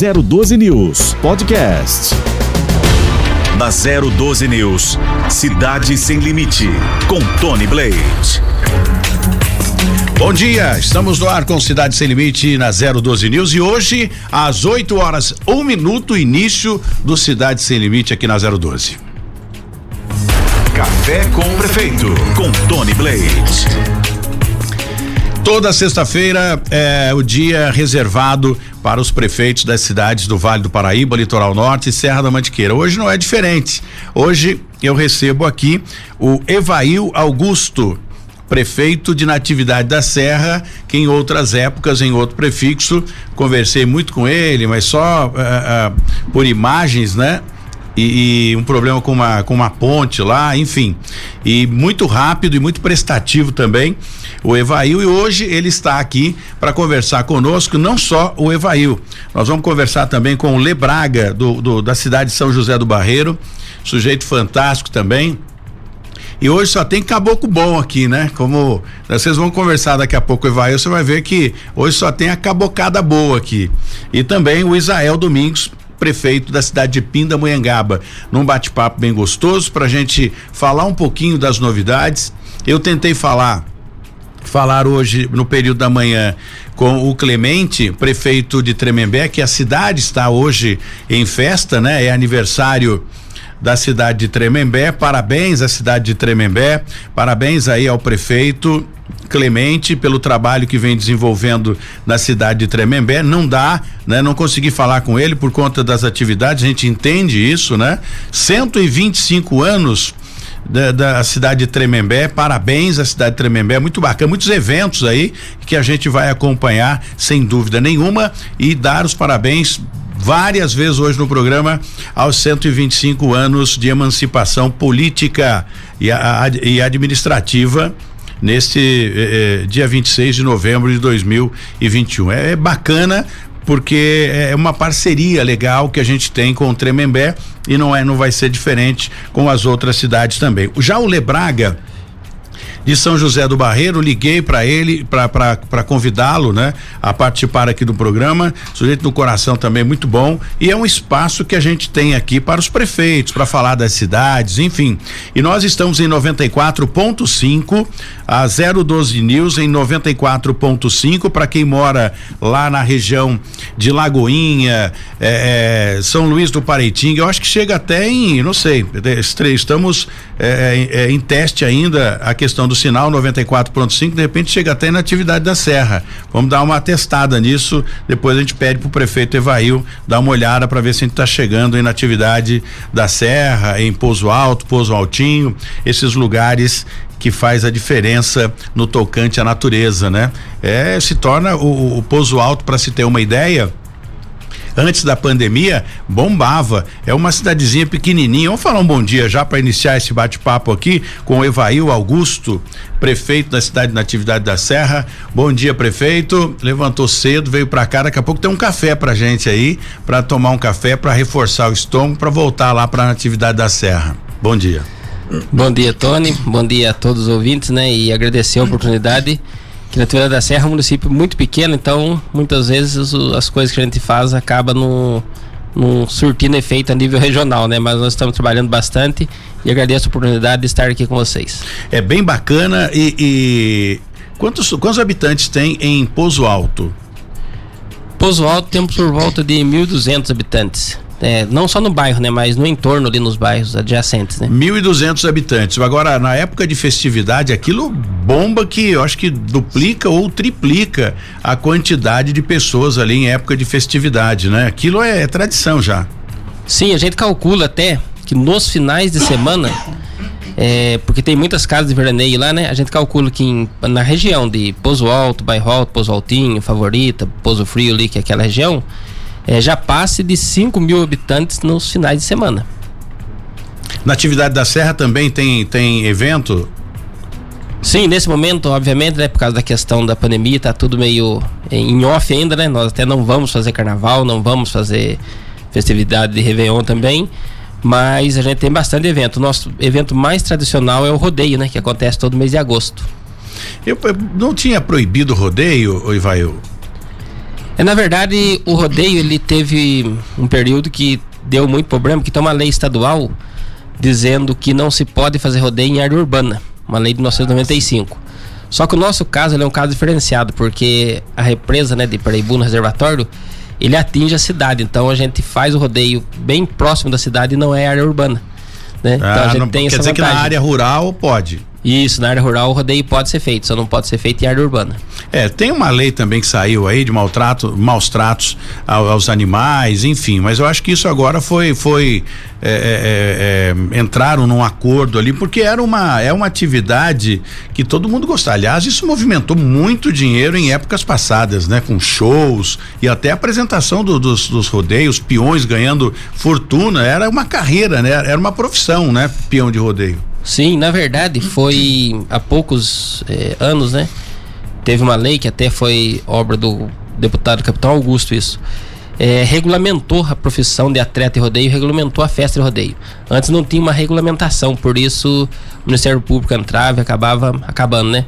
012 News Podcast. Na 012 News, Cidade Sem Limite, com Tony Blade. Bom dia, estamos no ar com Cidade Sem Limite na 012 News e hoje, às 8 horas, um minuto, início do Cidade Sem Limite aqui na 012. Café com o Prefeito, com Tony Blade. Toda sexta-feira é o dia reservado para os prefeitos das cidades do Vale do Paraíba, Litoral Norte e Serra da Mantiqueira. Hoje não é diferente. Hoje eu recebo aqui o Evail Augusto, prefeito de Natividade da Serra, que em outras épocas, em outro prefixo, conversei muito com ele, mas só uh, uh, por imagens, né? E, e, um problema com uma, com uma ponte lá, enfim. E muito rápido e muito prestativo também o Evail e hoje ele está aqui para conversar conosco, não só o Evail. Nós vamos conversar também com o Lebraga, do, do, da cidade de São José do Barreiro, sujeito fantástico também, e hoje só tem caboclo bom aqui, né? Como vocês vão conversar daqui a pouco, Evail, você vai ver que hoje só tem a cabocada boa aqui. E também o Israel Domingos, prefeito da cidade de Pindamonhangaba, num bate-papo bem gostoso para a gente falar um pouquinho das novidades. Eu tentei falar falar hoje no período da manhã com o Clemente, prefeito de Tremembé, que a cidade está hoje em festa, né? É aniversário da cidade de Tremembé. Parabéns à cidade de Tremembé. Parabéns aí ao prefeito Clemente pelo trabalho que vem desenvolvendo na cidade de Tremembé. Não dá, né? Não consegui falar com ele por conta das atividades, a gente entende isso, né? 125 anos da, da, cidade de Tremembé. Parabéns à cidade de Tremembé, muito bacana, muitos eventos aí que a gente vai acompanhar sem dúvida nenhuma e dar os parabéns várias vezes hoje no programa aos 125 anos de emancipação política e, a, e administrativa neste eh, eh dia 26 de novembro de 2021. É, é bacana porque é uma parceria legal que a gente tem com o Tremembé e não é não vai ser diferente com as outras cidades também. Já o Lebraga de São José do Barreiro, liguei para ele para convidá-lo, né, a participar aqui do programa. Sujeito do coração também muito bom e é um espaço que a gente tem aqui para os prefeitos, para falar das cidades, enfim. E nós estamos em 94.5, a 012 News em 94.5 para quem mora lá na região de Lagoinha, é, São Luís do Pareitinga. Eu acho que chega até em, não sei, estamos é, é, é, em teste ainda a questão do sinal 94.5, de repente chega até na atividade da Serra. Vamos dar uma testada nisso, depois a gente pede pro prefeito Evail dar uma olhada para ver se a gente está chegando em atividade da Serra, em Pouso Alto, Pouso Altinho, esses lugares que faz a diferença no tocante à natureza, né? É, se torna o, o Pouso Alto, para se ter uma ideia, antes da pandemia, bombava. É uma cidadezinha pequenininha. Vamos falar um bom dia já para iniciar esse bate-papo aqui com o Evail Augusto, prefeito da cidade de Natividade da Serra. Bom dia, prefeito. Levantou cedo, veio para cá. Daqui a pouco tem um café pra gente aí, para tomar um café, para reforçar o estômago, para voltar lá para Natividade da Serra. Bom dia. Bom dia, Tony. Bom dia a todos os ouvintes, né? E agradecer a oportunidade que na Natividade da Serra é um município muito pequeno, então muitas vezes as coisas que a gente faz acaba no, no surtindo efeito a nível regional, né? Mas nós estamos trabalhando bastante e agradeço a oportunidade de estar aqui com vocês. É bem bacana e, e... quantos quantos habitantes tem em Pouso Alto? Pouso Alto temos por volta de 1.200 habitantes. É, não só no bairro, né, mas no entorno ali nos bairros adjacentes, né? 1.200 habitantes. Agora, na época de festividade, aquilo bomba que eu acho que duplica ou triplica a quantidade de pessoas ali em época de festividade, né? Aquilo é, é tradição já. Sim, a gente calcula até que nos finais de semana é, porque tem muitas casas de veraneio lá, né? A gente calcula que em, na região de Pouso Alto, Bairro Alto, Pouso Altinho, Favorita, Pouso Frio ali, que é aquela região, é, já passe de 5 mil habitantes nos finais de semana. Na atividade da Serra também tem, tem evento? Sim, nesse momento, obviamente, né, por causa da questão da pandemia, tá tudo meio em off ainda, né? Nós até não vamos fazer carnaval, não vamos fazer festividade de Réveillon também, mas a gente tem bastante evento. O nosso evento mais tradicional é o rodeio, né? Que acontece todo mês de agosto. Eu, eu não tinha proibido o rodeio, Ivail? É, na verdade, o rodeio ele teve um período que deu muito problema, que tem uma lei estadual dizendo que não se pode fazer rodeio em área urbana, uma lei de 1995. Só que o nosso caso é um caso diferenciado, porque a represa né, de Paraibu no reservatório, ele atinge a cidade, então a gente faz o rodeio bem próximo da cidade e não é área urbana. Né? Ah, então a gente não, tem quer essa dizer que vantagem. na área rural pode. Isso, na área rural o rodeio pode ser feito, só não pode ser feito em área urbana. É, tem uma lei também que saiu aí de maltrato, maus tratos ao- aos animais, enfim, mas eu acho que isso agora foi, foi é, é, é, entraram num acordo ali, porque era uma, é uma atividade que todo mundo gosta. Aliás, isso movimentou muito dinheiro em épocas passadas, né? Com shows e até a apresentação do- dos, dos rodeios, peões ganhando fortuna, era uma carreira, né? Era uma profissão, né? Peão de rodeio. Sim, na verdade foi há poucos eh, anos, né? Teve uma lei que até foi obra do deputado Capitão Augusto isso. eh, regulamentou a profissão de atleta e rodeio, regulamentou a festa de rodeio. Antes não tinha uma regulamentação, por isso o Ministério Público entrava e acabava acabando, né?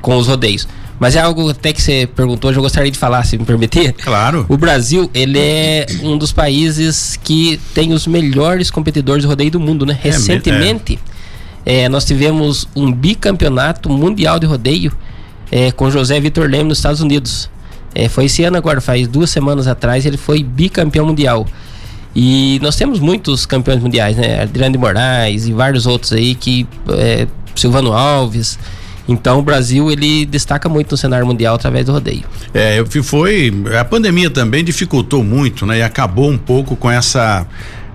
Com os rodeios. Mas é algo até que você perguntou, eu gostaria de falar, se me permitir. Claro. O Brasil, ele é um dos países que tem os melhores competidores de rodeio do mundo, né? É, Recentemente, eh, nós tivemos um bicampeonato mundial de rodeio eh, com José Vitor Leme nos Estados Unidos. Eh, foi esse ano agora, faz duas semanas atrás, ele foi bicampeão mundial. E nós temos muitos campeões mundiais, né? Adriano de Moraes e vários outros aí que. eh, Silvano Alves. Então o Brasil ele destaca muito no cenário mundial através do rodeio. É, foi. A pandemia também dificultou muito, né? E acabou um pouco com essa.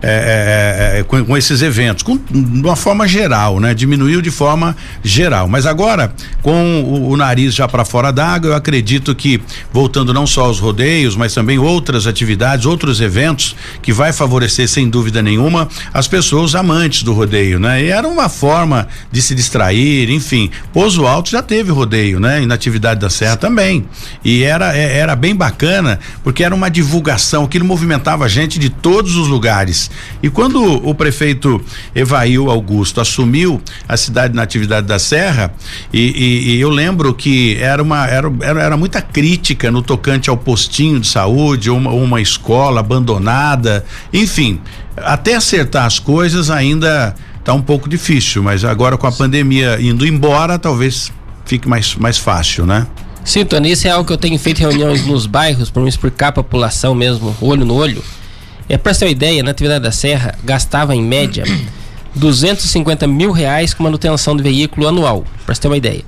É, é, é, com, com esses eventos, com, de uma forma geral, né? Diminuiu de forma geral. Mas agora, com o, o nariz já para fora d'água, eu acredito que, voltando não só aos rodeios, mas também outras atividades, outros eventos, que vai favorecer, sem dúvida nenhuma, as pessoas amantes do rodeio, né? E era uma forma de se distrair, enfim. Pouso Alto já teve rodeio, né? E na atividade da Serra também. E era, é- era bem bacana, porque era uma divulgação, aquilo movimentava a gente de todos os lugares. E quando o prefeito Evail Augusto assumiu a cidade na atividade da Serra, e, e- e eu lembro que era uma era, era, era muita crítica no tocante ao postinho de saúde, uma, uma escola abandonada, enfim, até acertar as coisas ainda tá um pouco difícil, mas agora com a pandemia indo embora, talvez fique mais, mais fácil, né? Sim, Tony, isso é algo que eu tenho feito reuniões nos bairros para me explicar a população mesmo, olho no olho. É para ter uma ideia, na atividade da Serra, gastava em média 250 mil reais com manutenção de veículo anual, para ter uma ideia.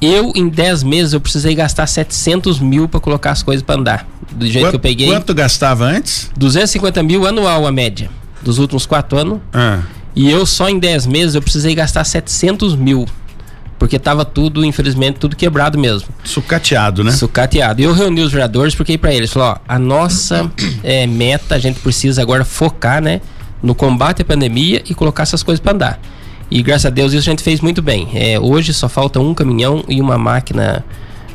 Eu, em 10 meses, eu precisei gastar 700 mil para colocar as coisas para andar. Do jeito Quanto, que eu peguei, quanto gastava antes? 250 mil anual a média, dos últimos 4 anos. Ah, E eu só em 10 meses eu precisei gastar 700 mil. Porque tava tudo, infelizmente, tudo quebrado mesmo. sucateado, né? Sucateado. E eu reuni os vereadores porque para eles, falou, ó, a nossa eh, meta, a gente precisa agora focar, né, no combate à pandemia e colocar essas coisas para andar. E graças a Deus isso a gente fez muito bem. Eh, hoje só falta um caminhão e uma máquina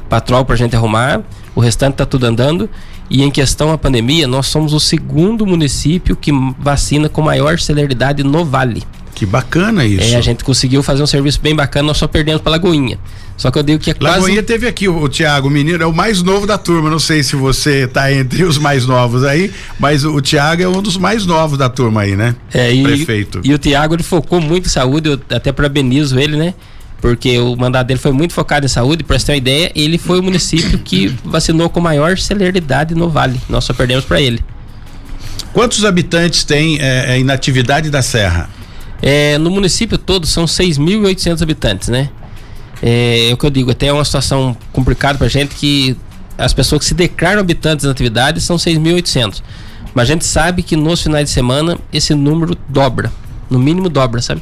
patrol pra gente arrumar. O restante tá tudo andando. E em questão à pandemia, nós somos o segundo município que vacina com maior celeridade no Vale. Que bacana isso. É, a gente conseguiu fazer um serviço bem bacana, nós só perdemos pra Lagoinha. Só que eu digo que é quase. Lagoinha teve aqui o, o Tiago Menino, é o mais novo da turma. Não sei se você tá entre os mais novos aí, mas o, o Tiago é um dos mais novos da turma aí, né? É, e, Prefeito. E o Tiago ele focou muito em saúde, eu até parabenizo ele, né? Porque o mandato dele foi muito focado em saúde, pra você ter uma ideia, ele foi o município que vacinou com maior celeridade no Vale. Nós só perdemos pra ele. Quantos habitantes tem é, é, em atividade da Serra? É, no município todo são 6.800 habitantes, né? É, é o que eu digo, até é uma situação complicada pra gente que as pessoas que se declaram habitantes da atividade são 6.800. Mas a gente sabe que nos finais de semana esse número dobra, no mínimo dobra, sabe?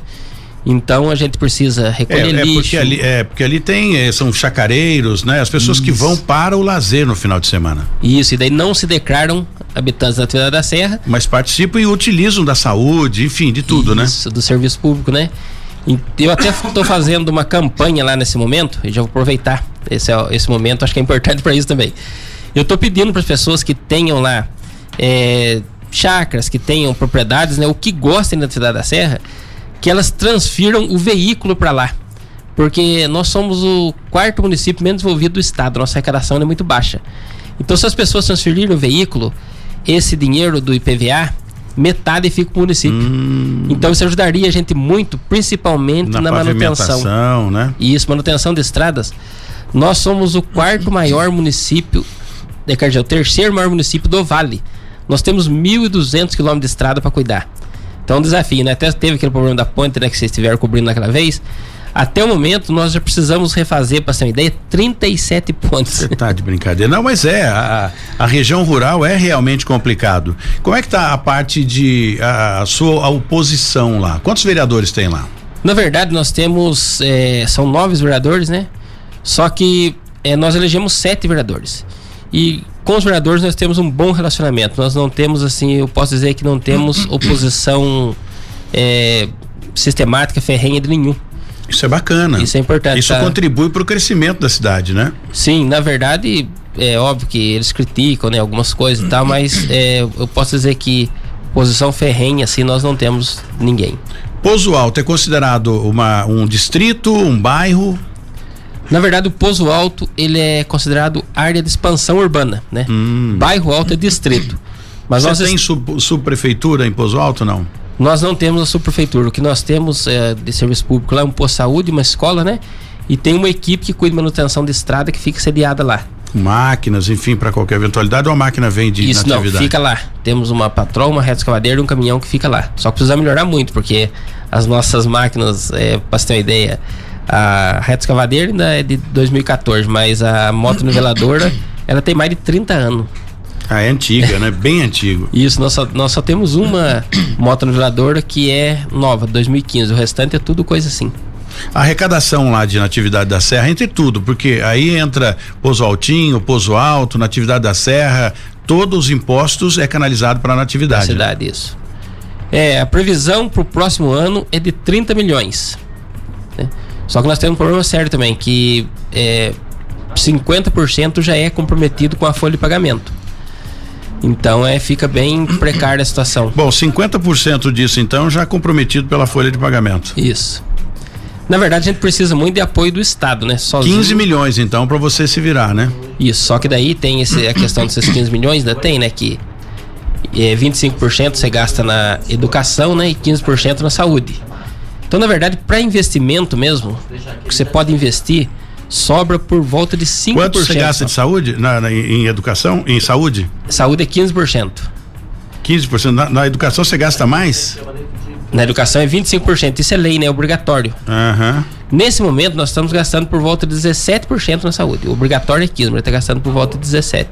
Então a gente precisa É, recolher é lixo. porque ali, é porque ali tem é, são chacareiros, né? As pessoas que Isso. vão para o lazer no final de semana, Isso, e daí não se declaram habitantes da atividade da Serra. mas participam e utilizam da saúde, enfim, de tudo, né? Isso, do serviço público, né? Eu até estou fazendo uma campanha lá nesse momento, e já vou aproveitar esse, é- esse momento, acho que é importante para isso também. Eu estou pedindo para as pessoas que tenham lá é, chácaras, que tenham propriedades, né, o que gostem da atividade da Serra, que elas transfiram o veículo para lá. Porque nós somos o quarto município menos desenvolvido do estado, nossa arrecadação é muito baixa. Então, se as pessoas transferirem o veículo, esse dinheiro do IPVA, metade fica para o município. Hum. Então, isso ajudaria a gente muito, principalmente na, na manutenção. Né? Isso, manutenção de estradas. Nós somos o quarto maior município, é, o terceiro maior município do Vale. Nós temos 1.200 quilômetros de estrada para cuidar. Então, é um desafio, né? Até teve aquele problema da ponte, né, que vocês estiveram cobrindo naquela vez. Até o momento, nós já precisamos refazer, para ter uma ideia, 37 pontos. Você tá de brincadeira. Não, mas é, a, a região rural é realmente complicado. Como é que tá a parte de a, a sua a oposição lá? Quantos vereadores tem lá? Na verdade, nós temos, é, são nove vereadores, né? Só que é, nós elegemos sete vereadores. E com os vereadores nós temos um bom relacionamento. Nós não temos, assim, eu posso dizer que não temos oposição é, sistemática, ferrenha de nenhum. Isso é bacana. Isso é importante. Isso tá? contribui para o crescimento da cidade, né? Sim, na verdade, é óbvio que eles criticam né, algumas coisas e tal, mas é, eu posso dizer que posição ferrenha, assim, nós não temos ninguém. Pozo Alto é considerado uma, um distrito, um bairro? Na verdade, o Pozo Alto ele é considerado área de expansão urbana, né? Hum. Bairro Alto é distrito. Mas Você nós tem sub, subprefeitura em Pozo Alto, não? Nós não temos a subprefeitura. O que nós temos é, de serviço público lá é um posto de saúde, uma escola, né? E tem uma equipe que cuida de manutenção de estrada que fica sediada lá. Máquinas, enfim, para qualquer eventualidade, ou a máquina vem de Isso não, fica lá. Temos uma patroa, uma reta escavadeira e um caminhão que fica lá. Só que precisa melhorar muito, porque as nossas máquinas, é, para você ter uma ideia, a reta escavadeira ainda é de 2014, mas a moto niveladora, ela tem mais de 30 anos. Ah, é antiga, né? Bem antigo. Isso, nós só, nós só temos uma moto niveladora que é nova, 2015. O restante é tudo coisa assim. A arrecadação lá de Natividade da Serra, entre tudo, porque aí entra Pozo Altinho, Pozo Alto, Natividade da Serra, todos os impostos é canalizado para a Natividade. Né? Cidade, né? isso. É, a previsão para o próximo ano é de 30 milhões. Né? Só que nós temos um problema sério também, que é, 50% já é comprometido com a folha de pagamento. Então é, fica bem precária a situação. Bom, 50% disso então já comprometido pela folha de pagamento. Isso. Na verdade, a gente precisa muito de apoio do Estado, né? Sozinho. 15 milhões, então, para você se virar, né? Isso, só que daí tem esse, a questão desses 15 milhões, ainda tem, né? Que é, 25% você gasta na educação, né? E 15% na saúde. Então, na verdade, para investimento mesmo, que você pode investir, sobra por volta de 5%. Quanto você gasta de saúde na, na, em educação, em saúde? Saúde é 15%. 15%. Na, na educação você gasta mais? Na educação é 25%. Isso é lei, né? É obrigatório. Uhum. Nesse momento, nós estamos gastando por volta de 17% na saúde. O obrigatório é 15%, mas está gastando por volta de 17%.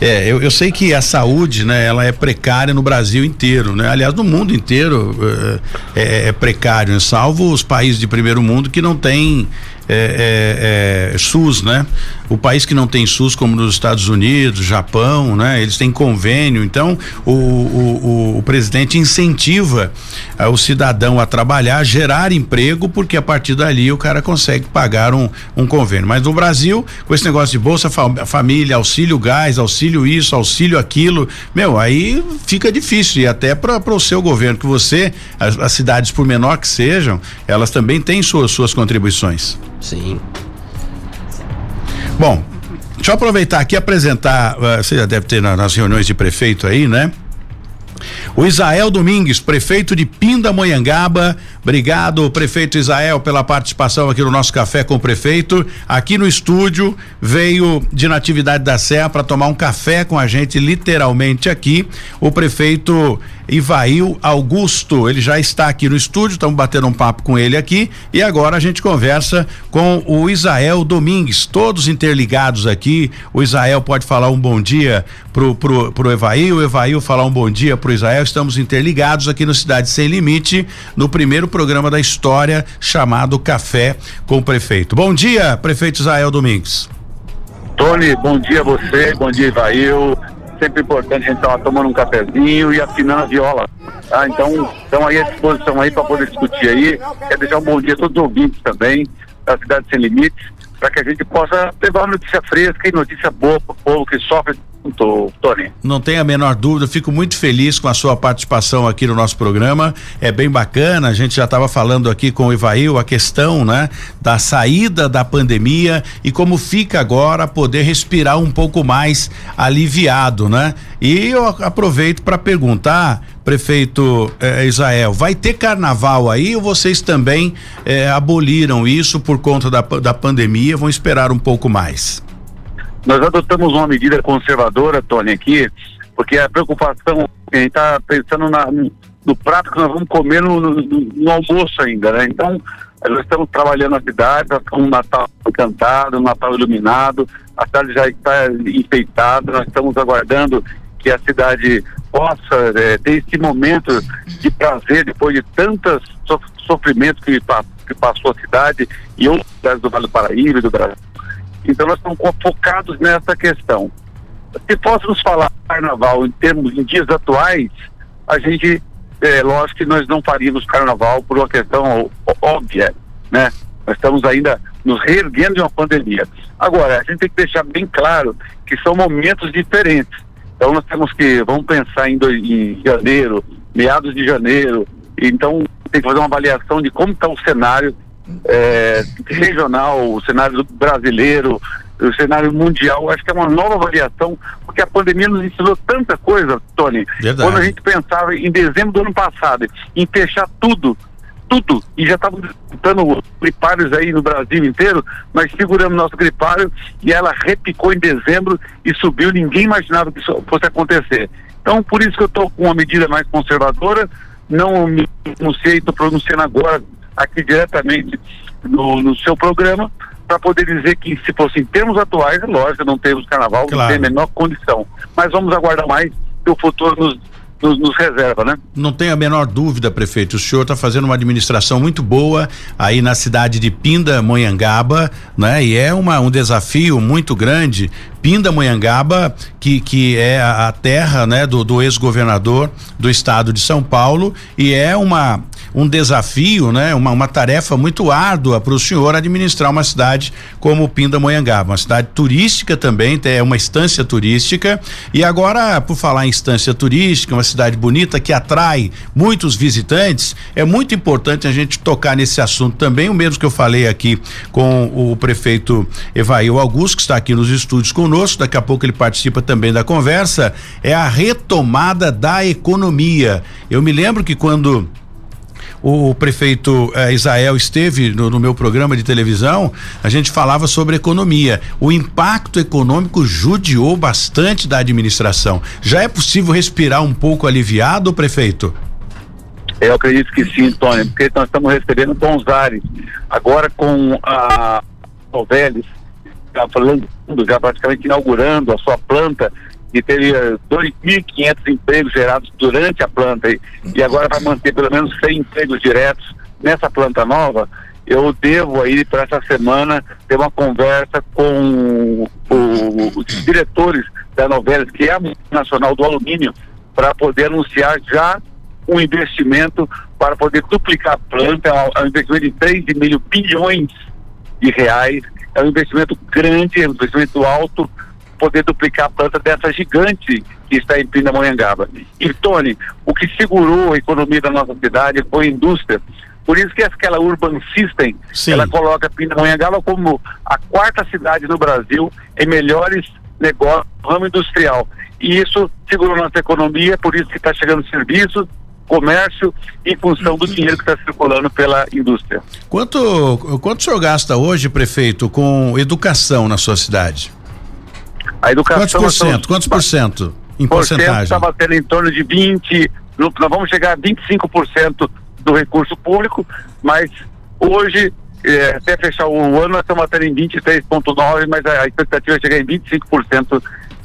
É, eu, eu sei que a saúde, né, ela é precária no Brasil inteiro, né? Aliás, no mundo inteiro uh, é, é, precário, né? salvo os países de primeiro mundo que não têm é, é, é, SUS, né? O país que não tem SUS, como nos Estados Unidos, Japão, né? Eles têm convênio, então o, o, o presidente incentiva uh, o cidadão a trabalhar, gerar emprego, porque a partir dali o cara consegue pagar um, um convênio. Mas no Brasil, com esse negócio de Bolsa Família, auxílio gás, auxílio isso, auxílio aquilo, meu, aí fica difícil e até para o seu governo, que você, as, as cidades por menor que sejam, elas também têm suas, suas contribuições. Sim. Bom, deixa eu aproveitar aqui e apresentar, uh, você já deve ter na, nas reuniões de prefeito aí, né? O Isael Domingues, prefeito de Pindamonhangaba. Obrigado, prefeito Isael, pela participação aqui no nosso café com o prefeito. Aqui no estúdio, veio de Natividade da Serra para tomar um café com a gente, literalmente aqui, o prefeito Ivail Augusto. Ele já está aqui no estúdio, estamos batendo um papo com ele aqui e agora a gente conversa com o Isael Domingues, todos interligados aqui. O Isael pode falar um bom dia pro, pro, pro Evail, o Evail falar um bom dia pro Israel. Estamos interligados aqui no Cidade Sem Limite, no primeiro programa da história chamado Café com o Prefeito. Bom dia, prefeito Israel Domingues. Tony, bom dia a você, bom dia, Ivail sempre importante a gente estar tomando um cafezinho e afinando a viola. Tá? Então, estão aí à disposição aí para poder discutir aí. Quero deixar um bom dia a todos os ouvintes também, da Cidade Sem Limites, para que a gente possa levar notícia fresca e notícia boa para o povo que sofre Tony. Não tem a menor dúvida, fico muito feliz com a sua participação aqui no nosso programa. É bem bacana, a gente já estava falando aqui com o Ivail a questão, né, da saída da pandemia e como fica agora poder respirar um pouco mais aliviado, né? E eu aproveito para perguntar, prefeito eh, Israel, vai ter carnaval aí ou vocês também eh, aboliram isso por conta da, da pandemia? Vão esperar um pouco mais? Nós adotamos uma medida conservadora, Tony, aqui, porque a preocupação, a gente está pensando na, no prato que nós vamos comer no, no, no, almoço ainda, né? Então, nós estamos trabalhando na cidade, estamos um Natal encantado, um Natal iluminado, a cidade já está enfeitada, nós estamos aguardando que a cidade possa é, ter esse momento de prazer depois de tantos sofrimentos que, que passou a cidade e outras cidades do Vale do Paraíba e do Brasil. Então nós estamos focados nessa questão. Se fôssemos falar carnaval em termos em dias atuais, a gente, é, lógico que nós não faríamos carnaval por uma questão óbvia, né? Nós estamos ainda nos reerguendo de uma pandemia. Agora, a gente tem que deixar bem claro que são momentos diferentes. Então nós temos que, vamos pensar em, em janeiro, meados de janeiro, então tem que fazer uma avaliação de como está o cenário é, regional, o cenário brasileiro, o cenário mundial. Acho que é uma nova avaliação, porque a pandemia nos ensinou tanta coisa, Tony. Verdade. Quando a gente pensava em dezembro do ano passado, em fechar tudo, tudo, e já estavam disputando gripários aí no Brasil inteiro, nós seguramos nosso gripário e ela repicou em dezembro e subiu, ninguém imaginava que isso fosse acontecer. Então, por isso que eu estou com uma medida mais conservadora, não me pronunciei, estou pronunciando agora aqui diretamente no, no seu programa para poder dizer que se fosse em termos atuais, lógico, não temos carnaval, claro. não tem a menor condição. Mas vamos aguardar mais que o futuro nos, nos, nos, reserva, né? Não tem a menor dúvida, prefeito. O senhor está fazendo uma administração muito boa aí na cidade de Pinda, Monhangaba, né? E é uma, um desafio muito grande. Pinda, Monhangaba, que, que é a, a terra, né, do, do ex-governador do estado de São Paulo e é uma um desafio, né? Uma, uma tarefa muito árdua para o senhor administrar uma cidade como Pindamonhangaba, uma cidade turística também, é uma estância turística e agora, por falar em estância turística, uma cidade bonita que atrai muitos visitantes, é muito importante a gente tocar nesse assunto também, o mesmo que eu falei aqui com o prefeito Evail Augusto, que está aqui nos estúdios conosco, daqui a pouco ele participa também da conversa, é a retomada da economia. Eu me lembro que quando o prefeito eh, Israel esteve no, no, meu programa de televisão, a gente falava sobre economia. O impacto econômico judiou bastante da administração. Já é possível respirar um pouco aliviado, prefeito? Eu acredito que sim, Tony, porque nós estamos recebendo bons ares. Agora com a Novelis, já falando, já praticamente inaugurando a sua planta que teria 2.500 empregos gerados durante a planta e, e agora vai manter pelo menos 100 empregos diretos nessa planta nova, eu devo aí para essa semana ter uma conversa com o, os diretores da Novelas, que é a nacional do alumínio, para poder anunciar já um investimento para poder duplicar a planta, é um investimento de 3,5 bilhões de reais, é um investimento grande, é um investimento alto poder duplicar a planta dessa gigante que está em Pindamonhangaba. E, Tony, o que segurou a economia da nossa cidade foi a indústria. Por isso que aquela Urban System, Sim. ela coloca Pindamonhangaba como a quarta cidade no Brasil em melhores negócios no ramo industrial. E isso segurou nossa economia, por isso que está chegando serviço, comércio em função do dinheiro que está circulando pela indústria. Quanto, quanto o senhor gasta hoje, prefeito, com educação na sua cidade? A educação. Quantos por cento? Quantos por cento? Em porcentagem? Estava tendo em torno de 20, nós vamos chegar a 25% do recurso público, mas hoje, é, até fechar o ano, nós estamos tendo em 23,9%, mas a expectativa é chegar em 25%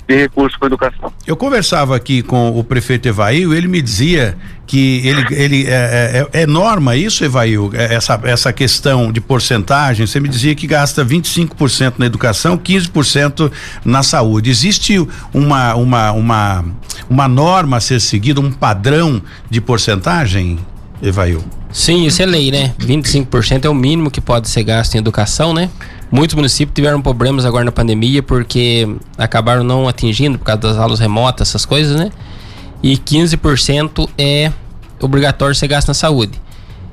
de recursos para educação. Eu conversava aqui com o prefeito Evail, ele me dizia que ele, ele é, é, é norma isso, Evail, é, essa, essa questão de porcentagem, você me dizia que gasta 25% na educação, 15% na saúde. Existe uma, uma, uma, uma norma a ser seguida, um padrão de porcentagem? Evail? Sim, isso é lei, né? 25% é o mínimo que pode ser gasto em educação, né? Muitos municípios tiveram problemas agora na pandemia porque acabaram não atingindo por causa das aulas remotas, essas coisas, né? E 15% é obrigatório ser gasto na saúde.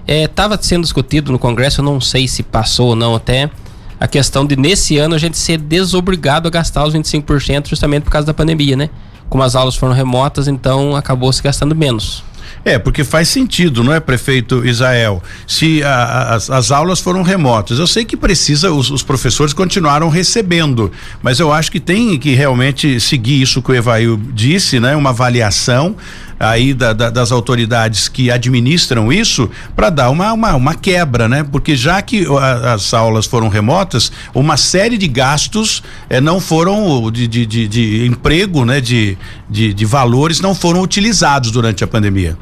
Estava é, sendo discutido no Congresso, eu não sei se passou ou não até, a questão de nesse ano a gente ser desobrigado a gastar os 25% justamente por causa da pandemia, né? Como as aulas foram remotas, então acabou se gastando menos. É, porque faz sentido, não é, prefeito Israel? Se a, as, as, aulas foram remotas, eu sei que precisa, os, os, professores continuaram recebendo, mas eu acho que tem que realmente seguir isso que o Evail disse, né? Uma avaliação aí da, da, das autoridades que administram isso para dar uma, uma, uma, quebra, né? Porque já que a, as aulas foram remotas, uma série de gastos eh, não foram de, de, de, de, emprego, né? De, de, de valores não foram utilizados durante a pandemia.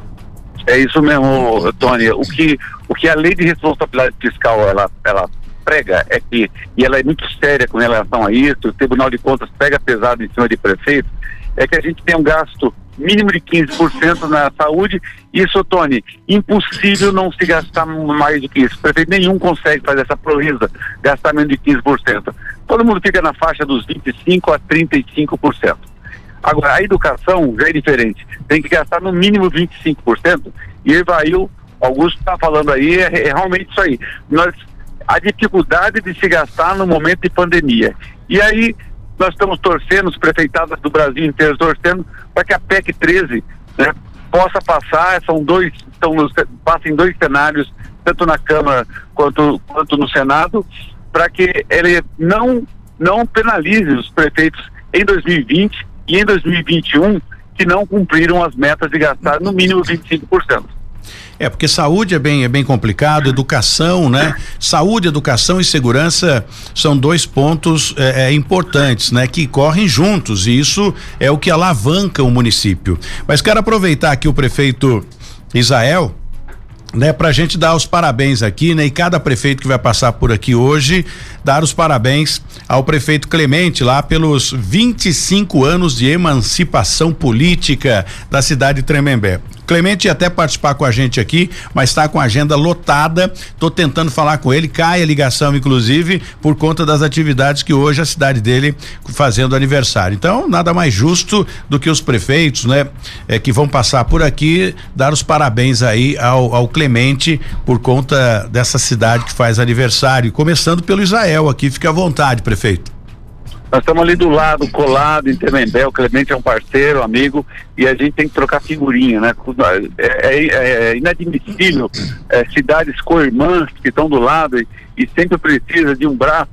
É isso mesmo, Tony. O que, o que a lei de responsabilidade fiscal ela, ela prega é que, e ela é muito séria com relação a isso, o Tribunal de Contas pega pesado em cima de prefeito, é que a gente tem um gasto mínimo de 15% na saúde. Isso, Tony, impossível não se gastar mais do que isso. Prefeito nenhum consegue fazer essa proeza, gastar menos de 15%. Todo mundo fica na faixa dos 25% a 35%. Agora, a educação já é diferente. Tem que gastar no mínimo 25%. E Evail, Augusto está falando aí, é, é, realmente isso aí. Nós, a dificuldade de se gastar no momento de pandemia. E aí, nós estamos torcendo, os prefeitados do Brasil inteiro torcendo, para que a PEC 13 né, possa passar. São dois, estão nos, passa em dois cenários, tanto na Câmara quanto, quanto no Senado, para que ele não, não penalize os prefeitos em 2020 e em 2021 que não cumpriram as metas de gastar no mínimo 25%. É, porque saúde é bem, é bem complicado, educação, né? Saúde, educação e segurança são dois pontos é, é, importantes, né? Que correm juntos e isso é o que alavanca o município. Mas quero aproveitar aqui o prefeito Israel, né, pra gente dar os parabéns aqui, né? E cada prefeito que vai passar por aqui hoje, dar os parabéns ao prefeito Clemente lá pelos 25 anos de emancipação política da cidade de Tremembé. Clemente ia até participar com a gente aqui, mas está com a agenda lotada. Tô tentando falar com ele, cai a ligação, inclusive, por conta das atividades que hoje a cidade dele fazendo aniversário. Então, nada mais justo do que os prefeitos, né, é, que vão passar por aqui, dar os parabéns aí ao, ao Clemente por conta dessa cidade que faz aniversário. Começando pelo Israel aqui, fique à vontade, prefeito. Nós estamos ali do lado, colado, em Tremembé, o Clemente é um parceiro, amigo, e a gente tem que trocar figurinha, né? É, é, é inadmissível é, cidades co-irmãs que estão do lado e, e, sempre precisa de um braço,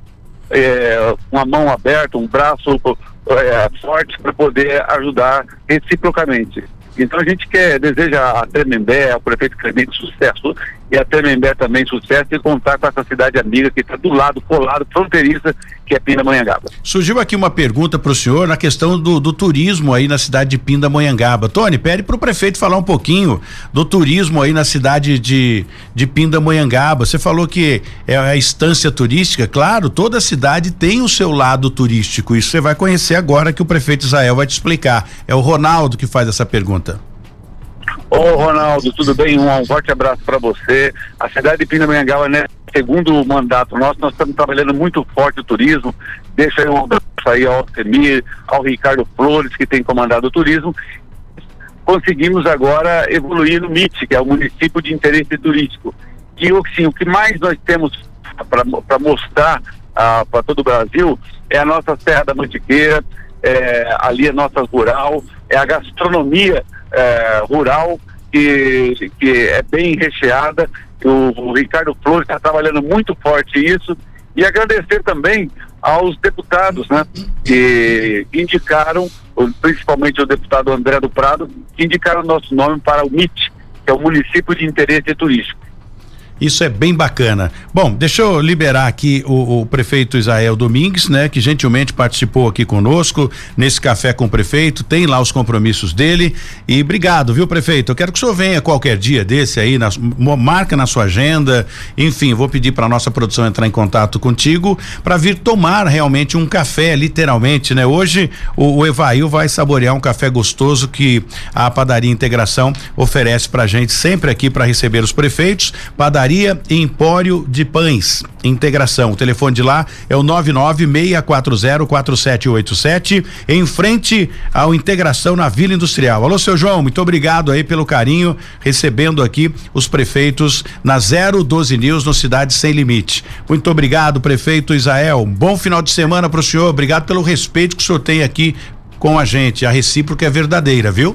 é, uma mão aberta, um braço é, forte para poder ajudar reciprocamente. Então a gente quer, deseja a Tremembé, ao prefeito Clemente sucesso e a Tremembé também sucesso e contar com essa cidade amiga que está do lado, colado, fronteiriça, que é Pindamonhangaba. Surgiu aqui uma pergunta para o senhor na questão do, do, turismo aí na cidade de Pindamonhangaba. Tony, pede para o prefeito falar um pouquinho do turismo aí na cidade de, de Pindamonhangaba. Você falou que é a estância turística, claro, toda cidade tem o seu lado turístico. Isso você vai conhecer agora que o prefeito Israel vai te explicar. É o Ronaldo que faz essa pergunta. Ô Ronaldo, tudo bem? Um, forte abraço para você. A cidade de Pindamonhangaba, né? Segundo mandato nosso, nós estamos trabalhando muito forte o turismo. Deixa aí um abraço aí ao Altemir, ao Ricardo Flores, que tem comandado o turismo. Conseguimos agora evoluir no MIT, que é o município de interesse turístico. E sim, o que mais nós temos para mostrar ah, para todo o Brasil é a nossa Serra da Mantiqueira, é, ali a nossa rural, é a gastronomia é, rural que, que é bem recheada. O, o Ricardo Flores está trabalhando muito forte isso. E agradecer também aos deputados, né, que indicaram, principalmente o deputado André do Prado, que indicaram o nosso nome para o MIT, que é o Município de Interesse Turístico. Isso é bem bacana. Bom, deixa eu liberar aqui o, o, prefeito Israel Domingues, né, que gentilmente participou aqui conosco nesse café com o prefeito, tem lá os compromissos dele. E obrigado, viu, prefeito? Eu quero que o senhor venha qualquer dia desse aí, na, marca na sua agenda. Enfim, vou pedir para nossa produção entrar em contato contigo para vir tomar realmente um café, literalmente, né? Hoje o, o Evail vai saborear um café gostoso que a padaria Integração oferece pra gente sempre aqui para receber os prefeitos. Padaria Padaria Empório de Pães. Integração. O telefone de lá é o 996404787, em frente ao Integração na Vila Industrial. Alô, seu João, muito obrigado aí pelo carinho, recebendo aqui os prefeitos na 012 News no Cidade Sem Limite. Muito obrigado, prefeito Israel. Um bom final de semana para o senhor. Obrigado pelo respeito que o senhor tem aqui com a gente. A recíproca é verdadeira, viu?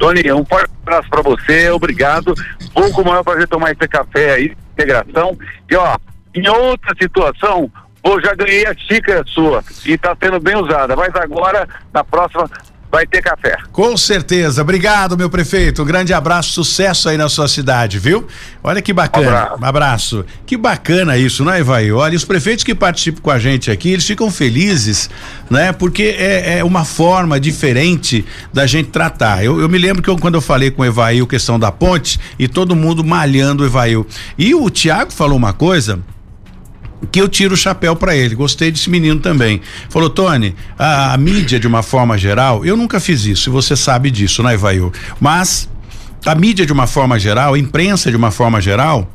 Tony, um forte abraço para você, obrigado. Vou com o maior prazer tomar esse café aí, integração. E ó, em outra situação, pô, já ganhei a xícara sua e está sendo bem usada. Mas agora, na próxima, vai ter café. Com certeza. Obrigado, meu prefeito. Um grande abraço, sucesso aí na sua cidade, viu? Olha que bacana. Um abraço. abraço. Que bacana isso, não é, Ivaí? Olha, os prefeitos que participam com a gente aqui, eles ficam felizes, né? Porque é, é uma forma diferente da gente tratar. Eu, eu me lembro que eu, quando eu falei com o Evaí, questão da ponte, e todo mundo malhando o Evaí. E o Tiago falou uma coisa que eu tiro o chapéu para ele. Gostei desse menino também. Falou, Tony, a, a, mídia de uma forma geral, eu nunca fiz isso, e você sabe disso, né, Ivail? Mas a mídia de uma forma geral, a imprensa de uma forma geral,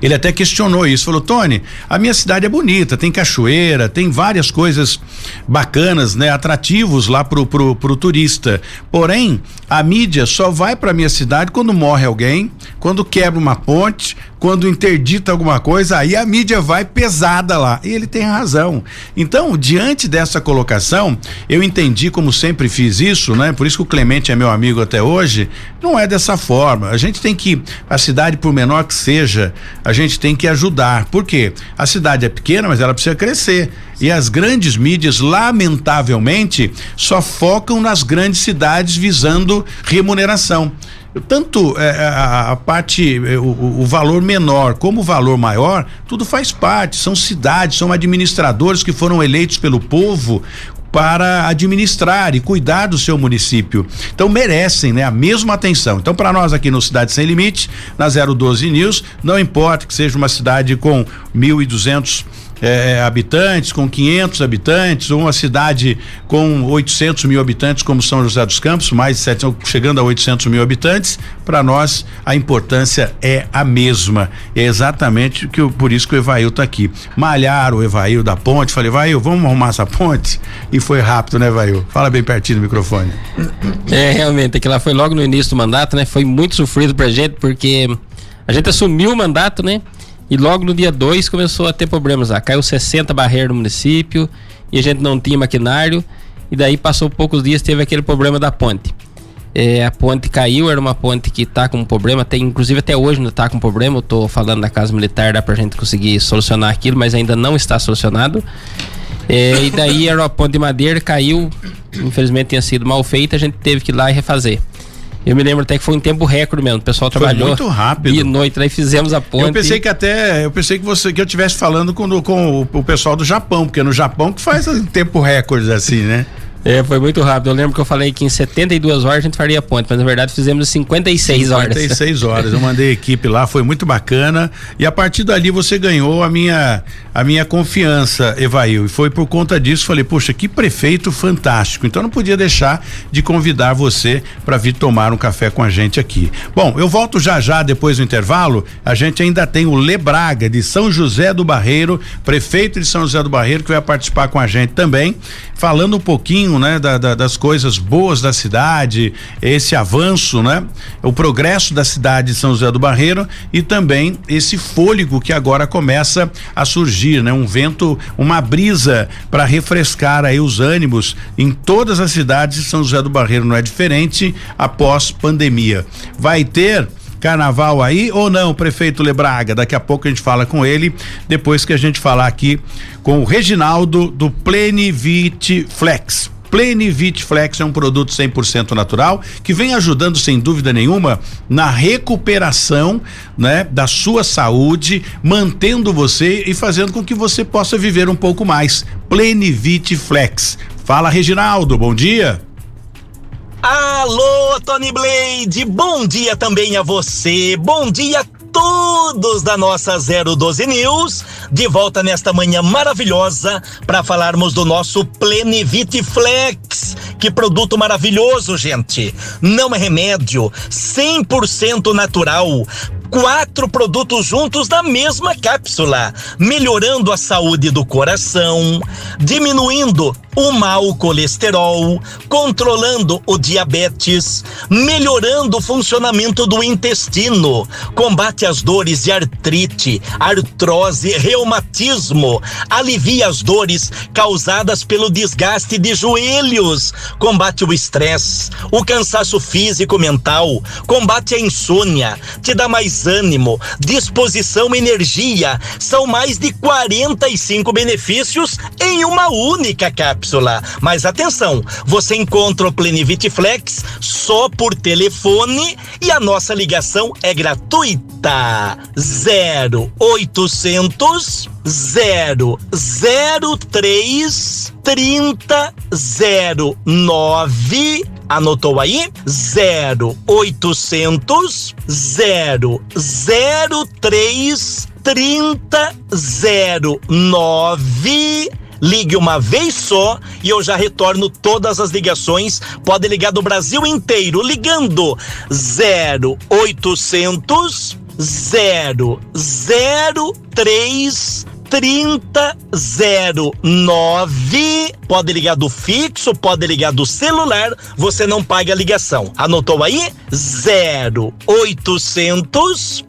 ele até questionou isso, falou: Tony, a minha cidade é bonita, tem cachoeira, tem várias coisas bacanas, né, atrativos lá pro, pro, pro turista. Porém, a mídia só vai para minha cidade quando morre alguém, quando quebra uma ponte, quando interdita alguma coisa, aí a mídia vai pesada lá. E ele tem razão. Então, diante dessa colocação, eu entendi, como sempre fiz isso, né? Por isso que o Clemente é meu amigo até hoje. Não é dessa forma. A gente tem que, a cidade, por menor que seja, a gente tem que ajudar. Por quê? A cidade é pequena, mas ela precisa crescer. E as grandes mídias, lamentavelmente, só focam nas grandes cidades visando remuneração tanto é, é, a, a, parte, é, o, o, valor menor como o valor maior, tudo faz parte. São cidades, são administradores que foram eleitos pelo povo para administrar e cuidar do seu município. Então merecem, né, a mesma atenção. Então para nós aqui no Cidade Sem Limite, na 012 News, não importa que seja uma cidade com 1.200 é, habitantes, com 500 habitantes, ou uma cidade com 800 mil habitantes, como São José dos Campos, mais de 700, chegando a 800 mil habitantes, para nós a importância é a mesma. É exatamente que, por isso que o Evail está aqui. Malhar o Evail da ponte, falei, Evail, vamos arrumar essa ponte? E foi rápido, né, Evail? Fala bem pertinho do microfone. É, realmente, aquilo lá foi logo no início do mandato, né? Foi muito sofrido pra gente, porque a gente assumiu o mandato, né? E logo no dia 2 começou a ter problemas lá. Caiu 60 barreiras no município e a gente não tinha maquinário. E daí passou poucos dias teve aquele problema da ponte. É, a ponte caiu, era uma ponte que está com problema, tem inclusive até hoje ainda está com problema. Eu tô falando da Casa Militar, dá pra gente conseguir solucionar aquilo, mas ainda não está solucionado. É, e daí era uma ponte de madeira, caiu, infelizmente tinha sido mal feita, a gente teve que ir lá e refazer. Eu me lembro até que foi um tempo recorde mesmo. O pessoal foi trabalhou muito rápido. E noite, daí fizemos a ponte. Eu pensei que até, eu pensei que você que eu estivesse falando com, com o, o, pessoal do Japão, porque é no Japão que faz tempo recorde assim, né? É, foi muito rápido. Eu lembro que eu falei que em 72 horas a gente faria ponte, mas na verdade fizemos 56 horas. 56 horas. Eu mandei a equipe lá, foi muito bacana. E a partir dali você ganhou a minha a minha confiança, Evail. E foi por conta disso, falei, poxa, que prefeito fantástico. Então não podia deixar de convidar você para vir tomar um café com a gente aqui. Bom, eu volto já já depois do intervalo. A gente ainda tem o Lebraga de São José do Barreiro, prefeito de São José do Barreiro, que vai participar com a gente também, falando um pouquinho, né, da, da, das coisas boas da cidade, esse avanço, né, o progresso da cidade de São José do Barreiro e também esse fôlego que agora começa a surgir surgir, né? Um vento, uma brisa para refrescar aí os ânimos em todas as cidades de São José do Barreiro, não é diferente após pandemia. Vai ter carnaval aí ou não, prefeito Lebraga? Daqui a pouco a gente fala com ele, depois que a gente falar aqui com o Reginaldo do Plenivite Flex. Plenivit Flex é um produto 100% natural que vem ajudando sem dúvida nenhuma na recuperação, né, da sua saúde, mantendo você e fazendo com que você possa viver um pouco mais. Plenivit Flex. Fala Reginaldo, bom dia. Alô, Tony Blade, bom dia também a você, bom dia todos da nossa 012 News, de volta nesta manhã maravilhosa para falarmos do nosso Plenivit Flex. Que produto maravilhoso, gente! Não é remédio, 100% natural quatro produtos juntos na mesma cápsula, melhorando a saúde do coração, diminuindo o mau colesterol, controlando o diabetes, melhorando o funcionamento do intestino, combate as dores de artrite, artrose, reumatismo, alivia as dores causadas pelo desgaste de joelhos, combate o estresse, o cansaço físico mental, combate a insônia, te dá mais ânimo, disposição, energia. São mais de 45 benefícios em uma única cápsula. Mas atenção, você encontra o Plenivit Flex só por telefone e a nossa ligação é gratuita. 0800 003 3009 Anotou aí? 0800 003 3009 Ligue uma vez só e eu já retorno todas as ligações. Pode ligar do Brasil inteiro ligando 0800 003 3009. Pode ligar do fixo, pode ligar do celular, você não paga a ligação. Anotou aí? 0800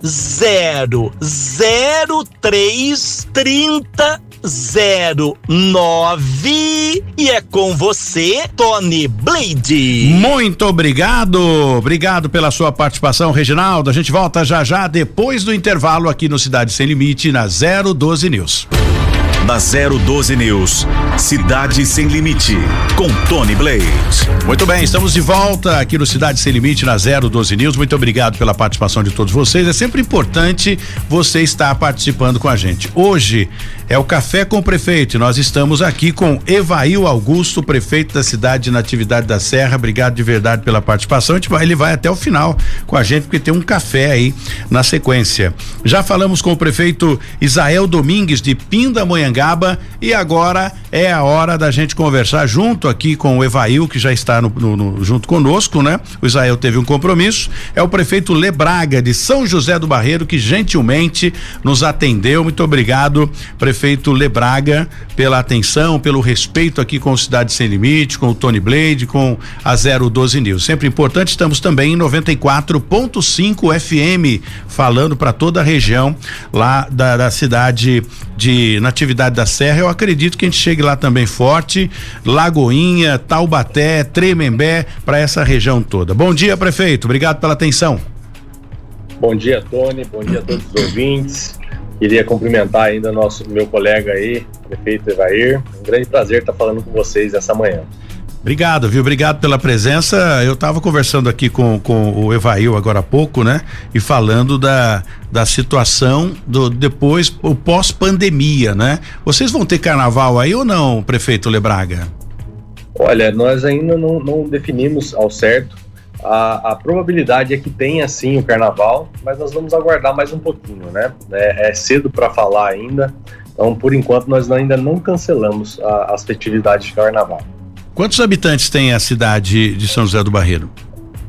003 30 09 e é com você, Tony Blade. Muito obrigado, obrigado pela sua participação, Reginaldo. A gente volta já já depois do intervalo aqui no Cidade Sem Limite na 012 News. Na 012 News, Cidade Sem Limite, com Tony Blade. Muito bem, estamos de volta aqui no Cidade Sem Limite na 012 News. Muito obrigado pela participação de todos vocês. É sempre importante você estar participando com a gente. Hoje é o Café com o Prefeito. Nós estamos aqui com Evail Augusto, prefeito da cidade de Natividade da Serra. Obrigado de verdade pela participação. Ele vai até o final com a gente, porque tem um café aí na sequência. Já falamos com o prefeito Isael Domingues de E agora é a hora da gente conversar junto aqui com o Evail, que já está no, no, no, junto conosco, né? O Isael teve um compromisso. É o prefeito Lebraga de São José do Barreiro, que gentilmente nos atendeu. Muito obrigado, prefeito prefeito Lebraga pela atenção, pelo respeito aqui com o Cidade Sem Limite, com o Tony Blade, com a 012 News. Sempre importante, estamos também em 94.5 FM, falando para toda a região lá da, da cidade de Natividade da Serra. Eu acredito que a gente chegue lá também forte, Lagoinha, Taubaté, Tremembé, para essa região toda. Bom dia, prefeito. Obrigado pela atenção. Bom dia, Tony. Bom dia a todos os ouvintes. Queria cumprimentar ainda nosso meu colega aí, prefeito Evair. Um grande prazer estar falando com vocês essa manhã. Obrigado, viu? Obrigado pela presença. Eu estava conversando aqui com, com o Evail agora há pouco, né? E falando da, da situação do depois, o pós-pandemia, né? Vocês vão ter carnaval aí ou não, prefeito Lebraga? Olha, nós ainda não, não definimos ao certo a, a, probabilidade é que tenha sim o carnaval, mas nós vamos aguardar mais um pouquinho, né? É, é cedo para falar ainda, então por enquanto nós ainda não cancelamos a, as festividades de carnaval. Quantos habitantes tem a cidade de São José do Barreiro?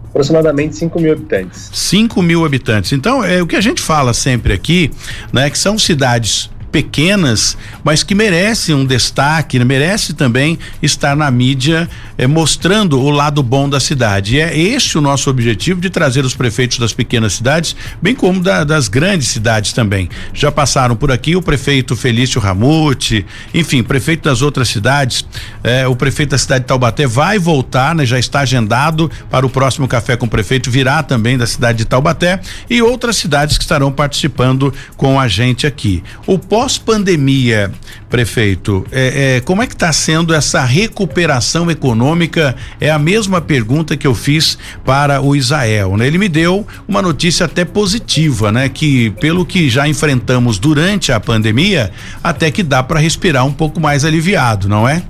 Aproximadamente 5 mil habitantes. 5 mil habitantes. Então, é o que a gente fala sempre aqui, né? Que são cidades pequenas, mas que merece um destaque, né? merece também estar na mídia eh, mostrando o lado bom da cidade. E é este o nosso objetivo de trazer os prefeitos das pequenas cidades, bem como da, das grandes cidades também. Já passaram por aqui o prefeito Felício Ramute, enfim, prefeito das outras cidades, eh, o prefeito da cidade de Taubaté vai voltar, né? Já está agendado para o próximo café com o prefeito, virá também da cidade de Taubaté e outras cidades que estarão participando com a gente aqui. O pós-pandemia, prefeito, é, é, como é que está sendo essa recuperação econômica? É a mesma pergunta que eu fiz para o Israel, né? Ele me deu uma notícia até positiva, né? Que pelo que já enfrentamos durante a pandemia, até que dá para respirar um pouco mais aliviado, não é?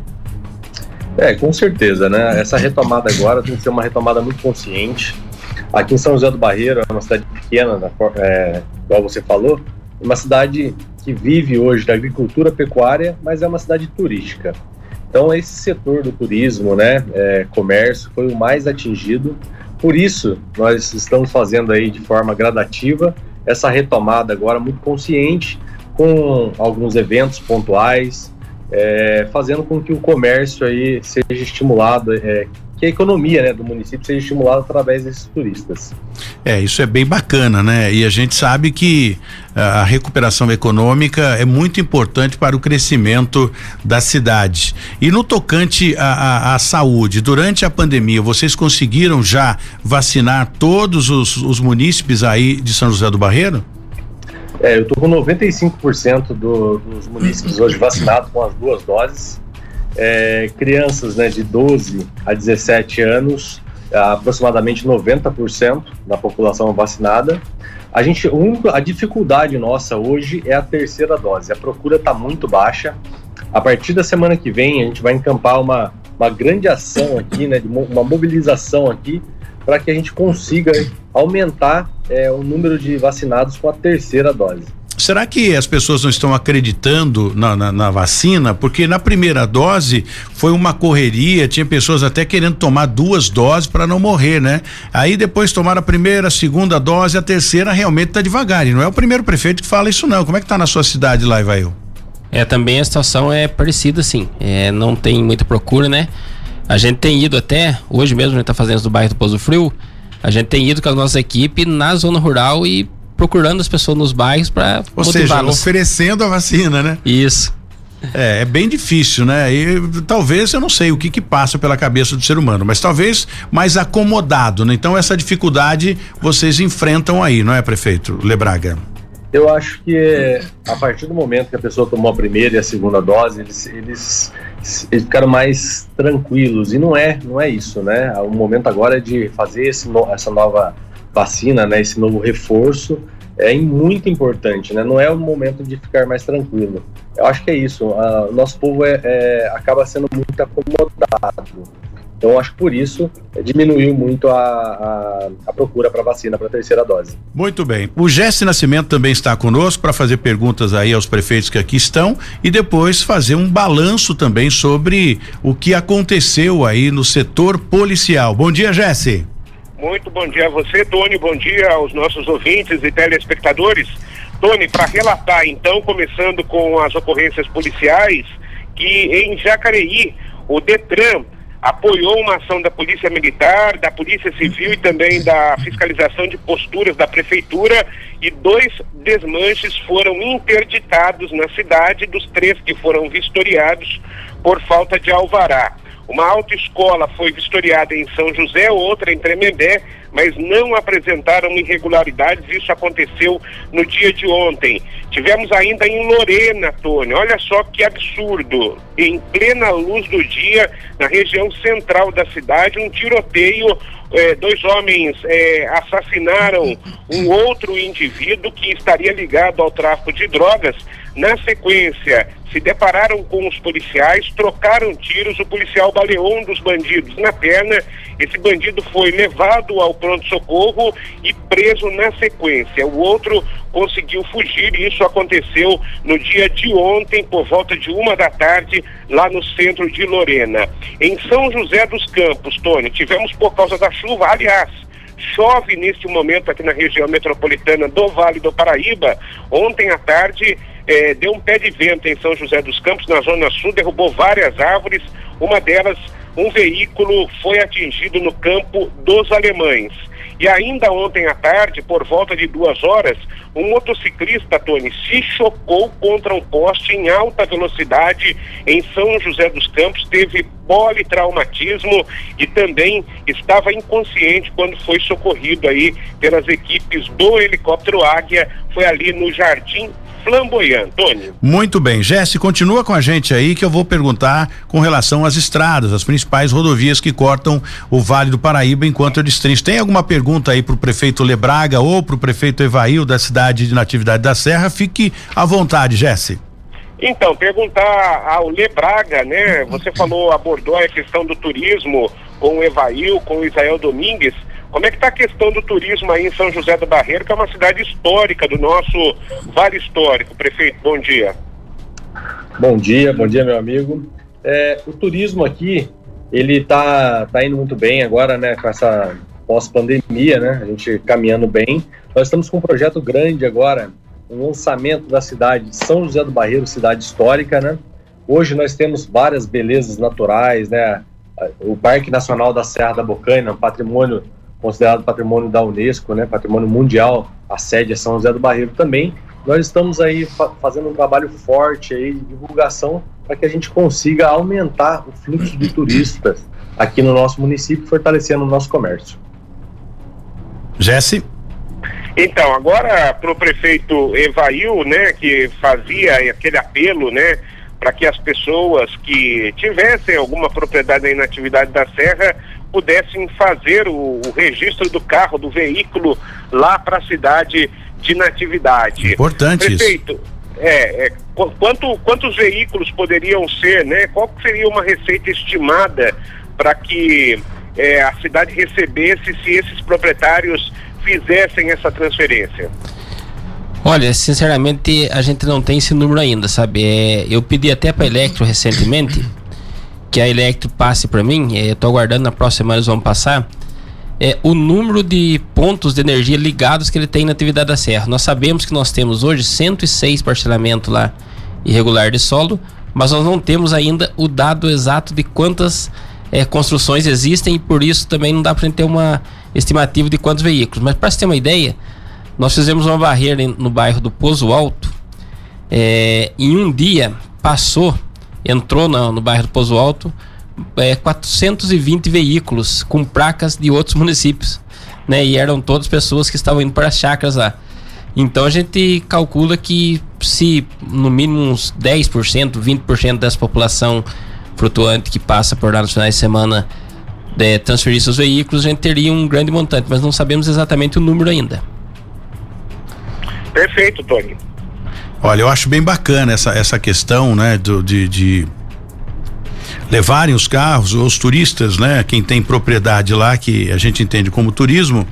É, com certeza, né? Essa retomada agora tem que ser uma retomada muito consciente. Aqui em São José do Barreiro, é uma cidade pequena, é, igual você falou, uma cidade que vive hoje da agricultura pecuária, mas é uma cidade turística. Então esse setor do turismo, né, é, comércio, foi o mais atingido. Por isso nós estamos fazendo aí de forma gradativa essa retomada agora muito consciente, com alguns eventos pontuais, é, fazendo com que o comércio aí seja estimulado, é, que a economia né, do município seja estimulada através desses turistas. É, isso é bem bacana, né? E a gente sabe que ah, a recuperação econômica é muito importante para o crescimento da cidade. E no tocante à, à, à saúde, durante a pandemia, vocês conseguiram já vacinar todos os, os munícipes aí de São José do Barreiro? É, eu estou com 95% do, dos munícipes hoje vacinados com as duas doses é, crianças né, de 12 a 17 anos, aproximadamente 90% da população vacinada. A gente, a dificuldade nossa hoje é a terceira dose. A procura está muito baixa. A partir da semana que vem, a gente vai encampar uma, uma grande ação aqui, né, uma mobilização aqui, para que a gente consiga aumentar é, o número de vacinados com a terceira dose. Será que as pessoas não estão acreditando na, na, na, vacina? Porque na primeira dose foi uma correria, tinha pessoas até querendo tomar duas doses para não morrer, né? Aí depois tomaram a primeira, a segunda dose, a terceira realmente está devagar. E não é o primeiro prefeito que fala isso, não. Como é que tá na sua cidade lá, Ivail? É, também a situação é parecida, sim. É, não tem muita procura, né? A gente tem ido até, hoje mesmo a gente tá fazendo do bairro do Pouso Frio, a gente tem ido com a nossa equipe na zona rural e procurando as pessoas nos bairros para Ou seja, oferecendo a vacina, né? Isso. É, é bem difícil, né? E talvez eu não sei o que que passa pela cabeça do ser humano, mas talvez mais acomodado, né? Então essa dificuldade vocês enfrentam aí, não é, prefeito Lebraga? Eu acho que a partir do momento que a pessoa tomou a primeira e a segunda dose, eles, eles, eles ficaram mais tranquilos. E não é, não é isso, né? O momento agora é de fazer esse, essa nova vacina, né, esse novo reforço, é muito importante, né? Não é o momento de ficar mais tranquilo. Eu acho que é isso. O nosso povo é, é, acaba sendo muito acomodado. Então, acho que por isso é, diminuiu muito a, a, a procura para vacina para a terceira dose. Muito bem. O Jesse Nascimento também está conosco para fazer perguntas aí aos prefeitos que aqui estão e depois fazer um balanço também sobre o que aconteceu aí no setor policial. Bom dia, Jesse. Muito bom dia a você, Tony. Bom dia aos nossos ouvintes e telespectadores. Tony, para relatar, então, começando com as ocorrências policiais, que em Jacareí, o Detran apoiou uma ação da Polícia Militar, da Polícia Civil e também da fiscalização de posturas da Prefeitura e dois desmanches foram interditados na cidade, dos três que foram vistoriados por falta de alvará. Uma autoescola foi vistoriada em São José, outra em Tremembé, mas não apresentaram irregularidades. Isso aconteceu no dia de ontem. Tivemos ainda em Lorena, Tony. Olha só que absurdo. Em plena luz do dia, na região central da cidade, um tiroteio. Eh, dois homens eh, assassinaram um outro indivíduo que estaria ligado ao tráfico de drogas. Na sequência, se depararam com os policiais, trocaram tiros, o policial baleou um dos bandidos na perna, esse bandido foi levado ao pronto-socorro e preso na sequência. O outro conseguiu fugir e isso aconteceu no dia de ontem, por volta de uma da tarde, lá no centro de Lorena. Em São José dos Campos, Tony, tivemos por causa da chuva, aliás, chove neste momento aqui na região metropolitana do Vale do Paraíba. Ontem à tarde é, deu um pé de vento em São José dos Campos, na Zona Sul, derrubou várias árvores. Uma delas, um veículo foi atingido no campo dos alemães. E ainda ontem à tarde, por volta de duas horas, um motociclista, Tony, se chocou contra um poste em alta velocidade em São José dos Campos, teve politraumatismo e também estava inconsciente quando foi socorrido aí pelas equipes do helicóptero Águia, foi ali no Jardim flamboyant. Tony. Muito bem. Jesse, continua com a gente aí que eu vou perguntar com relação às estradas, as principais rodovias que cortam o Vale do Paraíba enquanto eu destrincho. Tem alguma pergunta aí para o prefeito Lebraga ou para o prefeito Evail da cidade de Natividade da Serra? Fique à vontade, Jesse. Então, perguntar ao Lebraga, né? Você falou, abordou a questão do turismo com o Evail, com o Israel Domingues. Como é que está a questão do turismo aí em São José do Barreiro, que é uma cidade histórica do nosso Vale Histórico? Prefeito, bom dia. Bom dia, bom dia, meu amigo. É, o turismo aqui, ele está tá indo muito bem agora, né, com essa pós-pandemia, né, a gente caminhando bem. Nós estamos com um projeto grande agora, um lançamento da cidade de São José do Barreiro, cidade histórica, né. Hoje nós temos várias belezas naturais, né, o Parque Nacional da Serra da Bocaina, um patrimônio considerado patrimônio da Unesco, né, patrimônio mundial, a sede é São José do Barreiro também. Nós estamos aí fa fazendo um trabalho forte aí de divulgação para que a gente consiga aumentar o fluxo de turistas aqui no nosso município, fortalecendo o nosso comércio. Jesse? Então, agora para o prefeito Evail, né, que fazia aquele apelo, né, para que as pessoas que tivessem alguma propriedade aí na atividade da Serra pudessem fazer o, o registro do carro, do veículo lá para a cidade de Natividade. Importante Prefeito, isso. É, é, quanto, quantos veículos poderiam ser, né? Qual seria uma receita estimada para que é, a cidade recebesse se esses proprietários fizessem essa transferência? Olha, sinceramente, a gente não tem esse número ainda, sabe? É, eu pedi até para a Electro recentemente que a Electro passe para mim, é, eu estou aguardando na próxima semana eles vão passar, é o número de pontos de energia ligados que ele tem na atividade da serra. Nós sabemos que nós temos hoje 106 parcelamentos lá irregular de solo, mas nós não temos ainda o dado exato de quantas é, construções existem e por isso também não dá para gente ter uma estimativa de quantos veículos. Mas para você ter uma ideia, nós fizemos uma barreira no bairro do Pozo Alto. É, em um dia passou entrou no, no bairro do Pozo Alto é, 420 veículos com placas de outros municípios, né? E eram todas pessoas que estavam indo para as chácaras lá. Então a gente calcula que se no mínimo uns 10%, 20% dessa população flutuante que passa por lá nos finais de semana é, transferir seus veículos, a gente teria um grande montante, mas não sabemos exatamente o número ainda. Perfeito, Tony. Olha, eu acho bem bacana essa, essa questão, né, do, de, de levarem os carros, os turistas, né, quem tem propriedade lá, que a gente entende como turismo,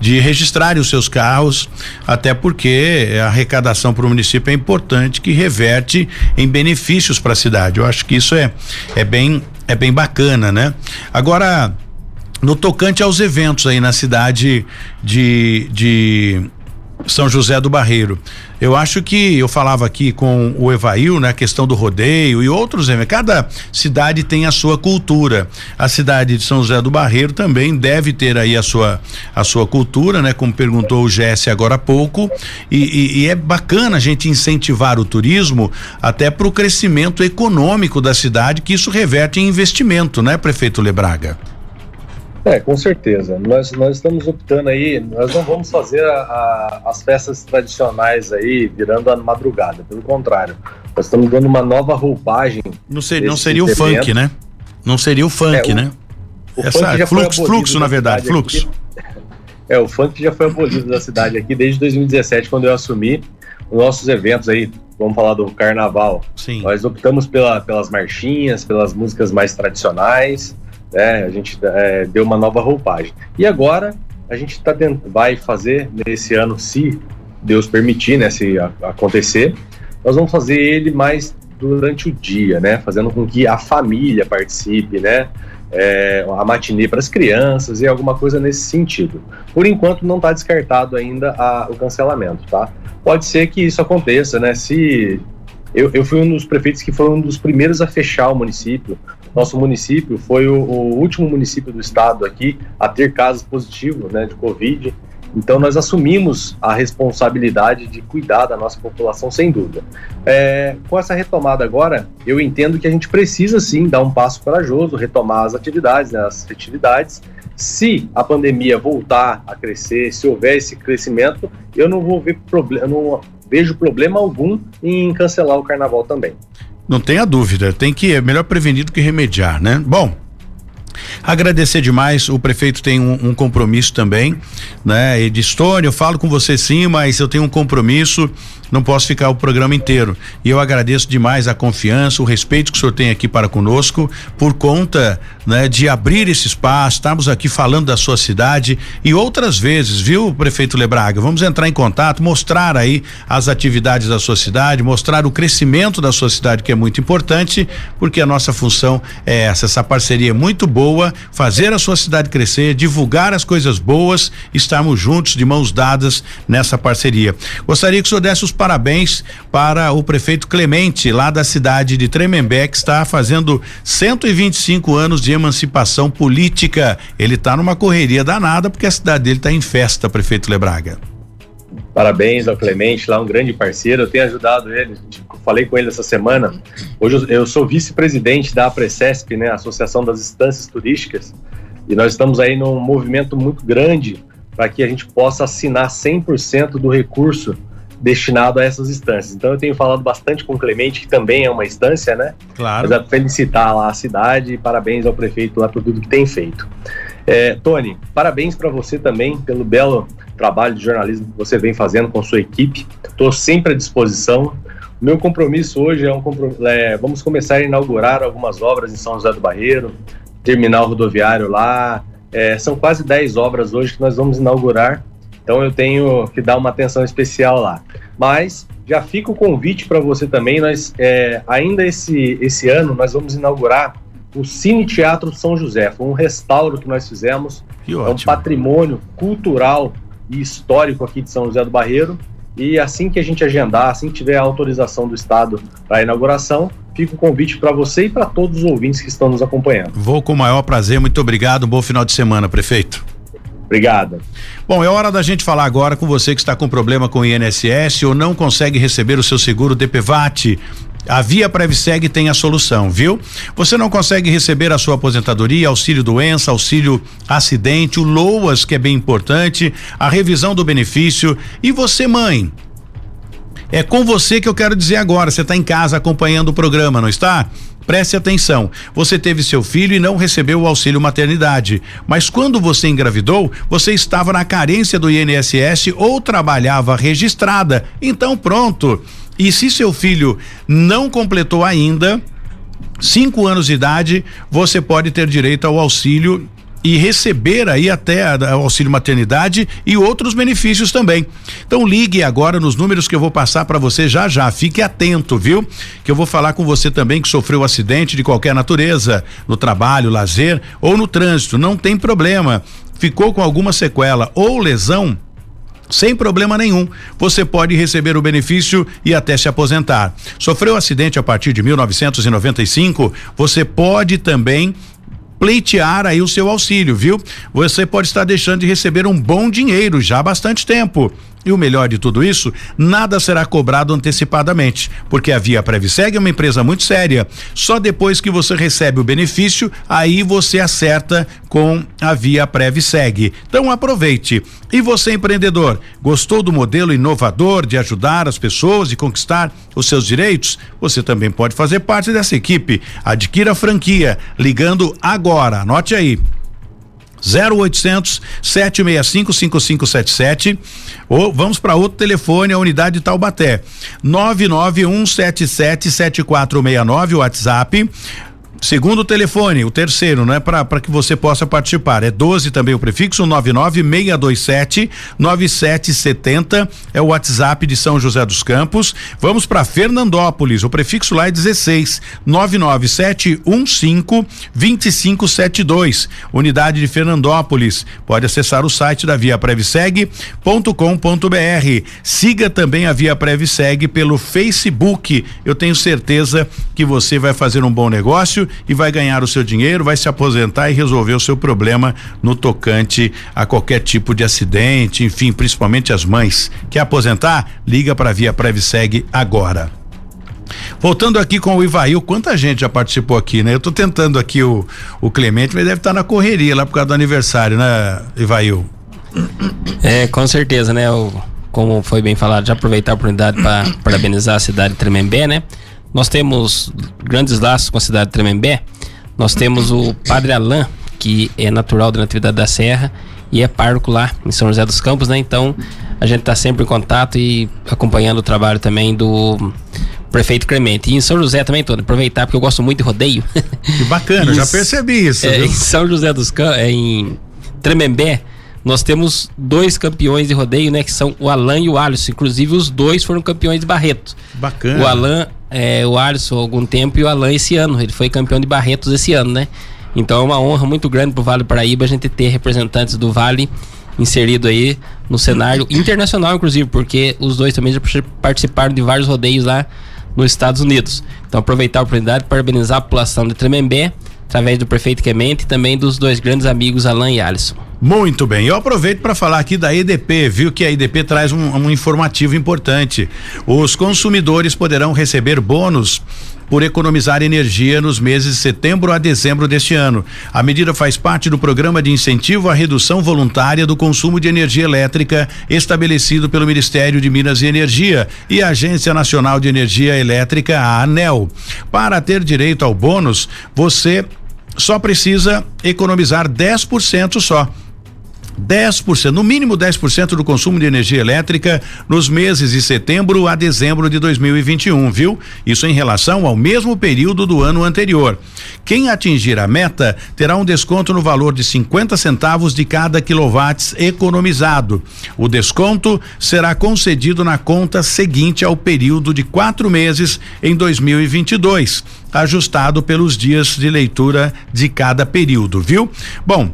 de registrarem os seus carros, até porque a arrecadação para o município é importante, que reverte em benefícios para a cidade. Eu acho que isso é, é bem é bem bacana, né? Agora, no tocante aos eventos aí na cidade de, de são José do Barreiro. Eu acho que eu falava aqui com o Evail, né, a questão do rodeio e outros eventos. Cada cidade tem a sua cultura. A cidade de São José do Barreiro também deve ter aí a sua a sua cultura, né, como perguntou o Jesse agora há pouco. E, e, e é bacana a gente incentivar o turismo até para o crescimento econômico da cidade, que isso reverte em investimento, né, prefeito Lebraga? É, com certeza. Nós, nós estamos optando aí, nós não vamos fazer a, a, as festas tradicionais aí virando a madrugada, pelo contrário. Nós estamos dando uma nova roupagem. Não, ser, não seria o funk, né? Não seria o funk, é, o, né? O Essa, fluxo, fluxo na verdade, fluxo. Aqui. É, o funk já foi abolido da cidade aqui desde 2017, quando eu assumi os nossos eventos aí, vamos falar do carnaval. Sim. Nós optamos pela, pelas marchinhas, pelas músicas mais tradicionais né? A gente é, deu uma nova roupagem. E agora a gente tá dentro, vai fazer nesse ano, se Deus permitir, né? Se a, acontecer, nós vamos fazer ele mais durante o dia, né? Fazendo com que a família participe, né? É, a matinê para as crianças e alguma coisa nesse sentido. Por enquanto não está descartado ainda a, o cancelamento, tá? Pode ser que isso aconteça, né? Se eu, eu fui um dos prefeitos que foi um dos primeiros a fechar o município. Nosso município foi o, o último município do estado aqui a ter casos positivos né, de Covid. Então, nós assumimos a responsabilidade de cuidar da nossa população, sem dúvida. É, com essa retomada agora, eu entendo que a gente precisa sim dar um passo corajoso, retomar as atividades, né, as atividades. Se a pandemia voltar a crescer, se houver esse crescimento, eu não vou ver problema, vejo problema algum em cancelar o carnaval também. Não tenha dúvida, tem que é melhor prevenir do que remediar, né? Bom, Agradecer demais, o prefeito tem um, um compromisso também, né? E de eu falo com você sim, mas eu tenho um compromisso não posso ficar o programa inteiro. E eu agradeço demais a confiança, o respeito que o senhor tem aqui para conosco, por conta né, de abrir esse espaço, estamos aqui falando da sua cidade e outras vezes, viu, prefeito Lebraga? Vamos entrar em contato, mostrar aí as atividades da sua cidade, mostrar o crescimento da sua cidade, que é muito importante, porque a nossa função é essa, essa parceria é muito boa, fazer a sua cidade crescer, divulgar as coisas boas, estarmos juntos de mãos dadas nessa parceria. Gostaria que o senhor desse os parabéns para o prefeito Clemente, lá da cidade de Tremembé, que está fazendo 125 anos de emancipação política. Ele está numa correria danada porque a cidade dele está em festa, prefeito Lebraga. Parabéns ao Clemente, lá um grande parceiro. Eu tenho ajudado ele, falei com ele essa semana. Hoje eu, sou vice-presidente da APRECESP, né, Associação das Instâncias Turísticas, e nós estamos aí num movimento muito grande para que a gente possa assinar 100% do recurso destinado a essas instâncias. Então eu tenho falado bastante com o Clemente, que também é uma instância, né? Claro. Mas é felicitar lá a cidade e parabéns ao prefeito lá por tudo que tem feito. É, Tony, parabéns para você também pelo belo trabalho de jornalismo que você vem fazendo com sua equipe. Estou sempre à disposição. O meu compromisso hoje é um compromisso, é, vamos começar a inaugurar algumas obras em São José do Barreiro, terminal rodoviário lá. É, são quase 10 obras hoje que nós vamos inaugurar então eu tenho que dar uma atenção especial lá. Mas já fica o convite para você também. Nós é, ainda esse, esse ano nós vamos inaugurar o Cine Teatro São José. Foi um restauro que nós fizemos. Que é um patrimônio cultural e histórico aqui de São José do Barreiro. E assim que a gente agendar, assim que tiver a autorização do Estado para a inauguração, fica o convite para você e para todos os ouvintes que estão nos acompanhando. Vou com o maior prazer, muito obrigado, um bom final de semana, prefeito. Obrigado. Bom, é hora da gente falar agora com você que está com problema com o INSS ou não consegue receber o seu seguro DPVAT. A Via Previseg tem a solução, viu? Você não consegue receber a sua aposentadoria, auxílio doença, auxílio acidente, o LOAS, que é bem importante, a revisão do benefício. E você, mãe? É com você que eu quero dizer agora. Você está em casa acompanhando o programa, não está? Preste atenção. Você teve seu filho e não recebeu o auxílio maternidade. Mas quando você engravidou, você estava na carência do INSS ou trabalhava registrada. Então pronto. E se seu filho não completou ainda, cinco anos de idade, você pode ter direito ao auxílio e receber aí até o auxílio maternidade e outros benefícios também. Então ligue agora nos números que eu vou passar para você já já. Fique atento, viu? Que eu vou falar com você também que sofreu acidente de qualquer natureza, no trabalho, lazer ou no trânsito. Não tem problema. Ficou com alguma sequela ou lesão, sem problema nenhum. Você pode receber o benefício e até se aposentar. Sofreu acidente a partir de 1995? Você pode também pleitear aí o seu auxílio, viu? Você pode estar deixando de receber um bom dinheiro já há bastante tempo. E o melhor de tudo isso, nada será cobrado antecipadamente, porque a Via Previseg é uma empresa muito séria. Só depois que você recebe o benefício, aí você acerta com a Via Previseg. Então aproveite. E você empreendedor, gostou do modelo inovador de ajudar as pessoas e conquistar os seus direitos? Você também pode fazer parte dessa equipe. Adquira a franquia ligando agora. Anote aí. 0800 765 5577 ou vamos para outro telefone, a unidade Taubaté. 99177 7469 WhatsApp Segundo telefone, o terceiro, né? Para que você possa participar. É 12 também o prefixo 99627 9770 é o WhatsApp de São José dos Campos. Vamos para Fernandópolis, o prefixo lá é 16 99715 2572. Unidade de Fernandópolis. Pode acessar o site da Via Previseg.com.br. Siga também a Via Previseg pelo Facebook. Eu tenho certeza que você vai fazer um bom negócio e vai ganhar o seu dinheiro, vai se aposentar e resolver o seu problema no tocante a qualquer tipo de acidente, enfim, principalmente as mães. Quer aposentar? Liga para a Via Previseg agora. Voltando aqui com o Ivail, quanta gente já participou aqui, né? Eu tô tentando aqui o, o Clemente, mas deve estar tá na correria lá por causa do aniversário, né, Ivail? É, com certeza, né? O como foi bem falado, já aproveitar a oportunidade para parabenizar a cidade de Tremembé, né? Nós temos grandes laços com a cidade de Tremembé. Nós temos o Padre Alain, que é natural da Natividade da Serra e é parco lá em São José dos Campos, né? Então a gente está sempre em contato e acompanhando o trabalho também do prefeito Clemente. E em São José também, todo aproveitar porque eu gosto muito de rodeio. Que bacana, já percebi isso. É, em São José dos Campos, é, em Tremembé, nós temos dois campeões de rodeio, né? Que são o Alan e o Alisson. Inclusive, os dois foram campeões de Barretos. Bacana. O Alan, é, o Alisson há algum tempo e o Alan esse ano. Ele foi campeão de Barretos esse ano, né? Então é uma honra muito grande pro Vale do Paraíba a gente ter representantes do Vale inserido aí no cenário internacional, inclusive, porque os dois também já participaram de vários rodeios lá nos Estados Unidos. Então aproveitar a oportunidade para parabenizar a população de Tremembé, através do prefeito Clemente e também dos dois grandes amigos Alan e Alisson. Muito bem, eu aproveito para falar aqui da EDP, viu que a EDP traz um, um informativo importante. Os consumidores poderão receber bônus por economizar energia nos meses de setembro a dezembro deste ano. A medida faz parte do programa de incentivo à redução voluntária do consumo de energia elétrica estabelecido pelo Ministério de Minas e Energia e a Agência Nacional de Energia Elétrica, a ANEL. Para ter direito ao bônus, você só precisa economizar 10% só. 10%, no mínimo 10% do consumo de energia elétrica nos meses de setembro a dezembro de 2021, viu? Isso em relação ao mesmo período do ano anterior. Quem atingir a meta terá um desconto no valor de 50 centavos de cada quilowatts economizado. O desconto será concedido na conta seguinte ao período de quatro meses em 2022, ajustado pelos dias de leitura de cada período, viu? Bom,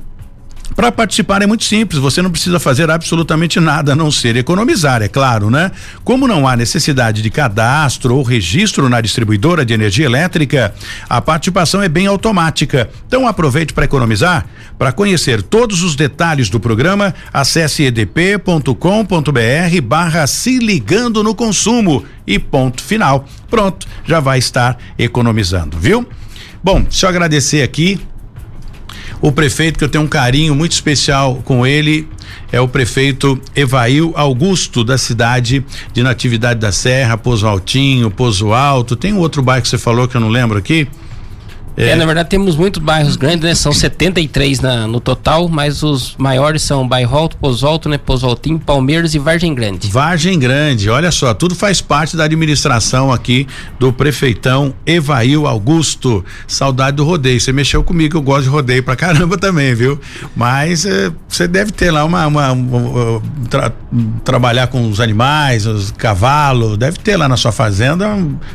para participar é muito simples, você não precisa fazer absolutamente nada a não ser economizar, é claro, né? Como não há necessidade de cadastro ou registro na distribuidora de energia elétrica, a participação é bem automática. Então aproveite para economizar. Para conhecer todos os detalhes do programa, acesse edp.com.br barra se ligando no consumo e ponto final. Pronto, já vai estar economizando, viu? Bom, deixa eu agradecer aqui o prefeito, que eu tenho um carinho muito especial com ele, é o prefeito Evail Augusto, da cidade de Natividade da Serra, Pozo Altinho, Pozo Alto. Tem um outro bairro que você falou que eu não lembro aqui? É. é. na verdade temos muitos bairros grandes, né? São 73 na, no total, mas os maiores são Bairro Alto, Pozo Alto, né? Pozo Altinho, Palmeiras e Vargem Grande. Vargem Grande, olha só, tudo faz parte da administração aqui do prefeitão Evail Augusto. Saudade do rodeio, você mexeu comigo, eu gosto de rodeio pra caramba também, viu? Mas eh, você deve ter lá uma, uma, uma tra, trabalhar com os animais, os cavalos, deve ter lá na sua fazenda.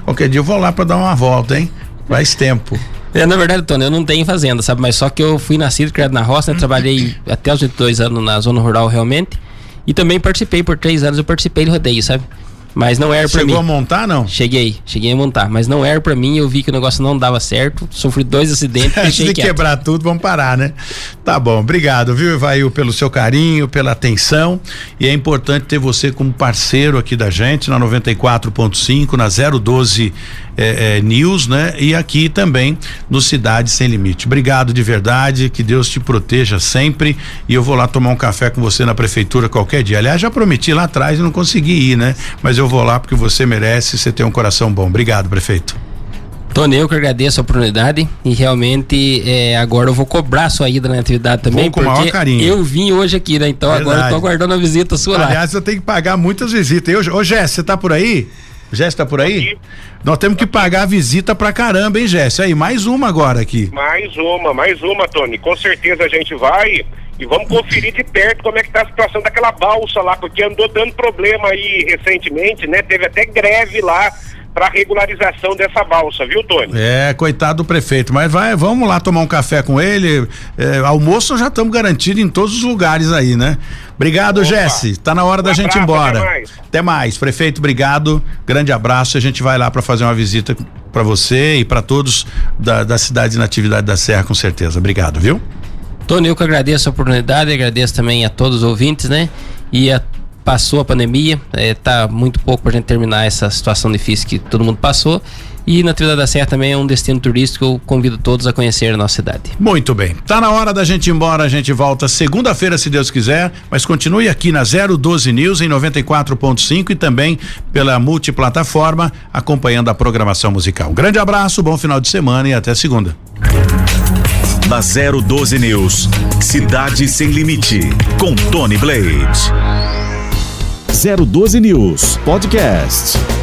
Qualquer dia eu vou lá para dar uma volta, hein? Faz tempo. É, na verdade, Tony, eu não tenho fazenda, sabe? Mas só que eu fui nascido, criado na roça, né? Trabalhei até os 22 anos na zona rural realmente. E também participei, por três anos eu participei de rodeio, sabe? Mas não era para mim. Chegou a montar, não? Cheguei, cheguei a montar, mas não era para mim, eu vi que o negócio não dava certo, sofri dois acidentes, Antes de quieto. quebrar tudo, vamos parar, né? Tá bom, obrigado, viu, Ivail, pelo seu carinho, pela atenção, e é importante ter você como parceiro aqui da gente, na 94.5, na 012 é, é, News, né? E aqui também no Cidade Sem Limite. Obrigado de verdade, que Deus te proteja sempre. E eu vou lá tomar um café com você na prefeitura qualquer dia. Aliás, já prometi lá atrás e não consegui ir, né? Mas eu vou lá porque você merece, você tem um coração bom. Obrigado, prefeito. Tony, eu que agradeço a oportunidade e realmente é, agora eu vou cobrar a sua ida na atividade também. Vou com porque maior carinho. eu vim hoje aqui, né? Então Verdade. agora eu tô aguardando a visita sua Aliás, lá. Aliás, eu tenho que pagar muitas visitas. Eu, ô, Jess, você tá por aí? Jéssica tá por aí? Aqui. Nós temos que pagar a visita pra caramba, hein, Jéssica? Aí, mais uma agora aqui. Mais uma, mais uma, Tony. Com certeza a gente vai e vamos conferir de perto como é que tá a situação daquela balsa lá, porque andou dando problema aí recentemente, né? Teve até greve lá para regularização dessa balsa, viu, Tony? É, coitado do prefeito, mas vai, vamos lá tomar um café com ele. É, almoço já estamos garantidos em todos os lugares aí, né? Obrigado, Jesse. Tá na hora um da gente ir embora. Até mais. até mais. Prefeito, obrigado. Grande abraço. A gente vai lá para fazer uma visita para você e para todos da, da cidade de Natividade da Serra, com certeza. Obrigado, viu? Tony, eu que agradeço a oportunidade, agradeço também a todos os ouvintes, né? E a passou a pandemia, é, tá muito pouco para a gente terminar essa situação difícil que todo mundo passou. E Natividade da Serra também é um destino turístico, eu convido todos a conhecer a nossa cidade. Muito bem. Tá na hora da gente ir embora, a gente volta segunda-feira, se Deus quiser, mas continue aqui na 012 News em 94.5 e também pela multiplataforma acompanhando a programação musical. Um grande abraço, bom final de semana e até segunda. Na 012 News, Cidade Sem Limite, com Tony Blade. 012 News Podcast.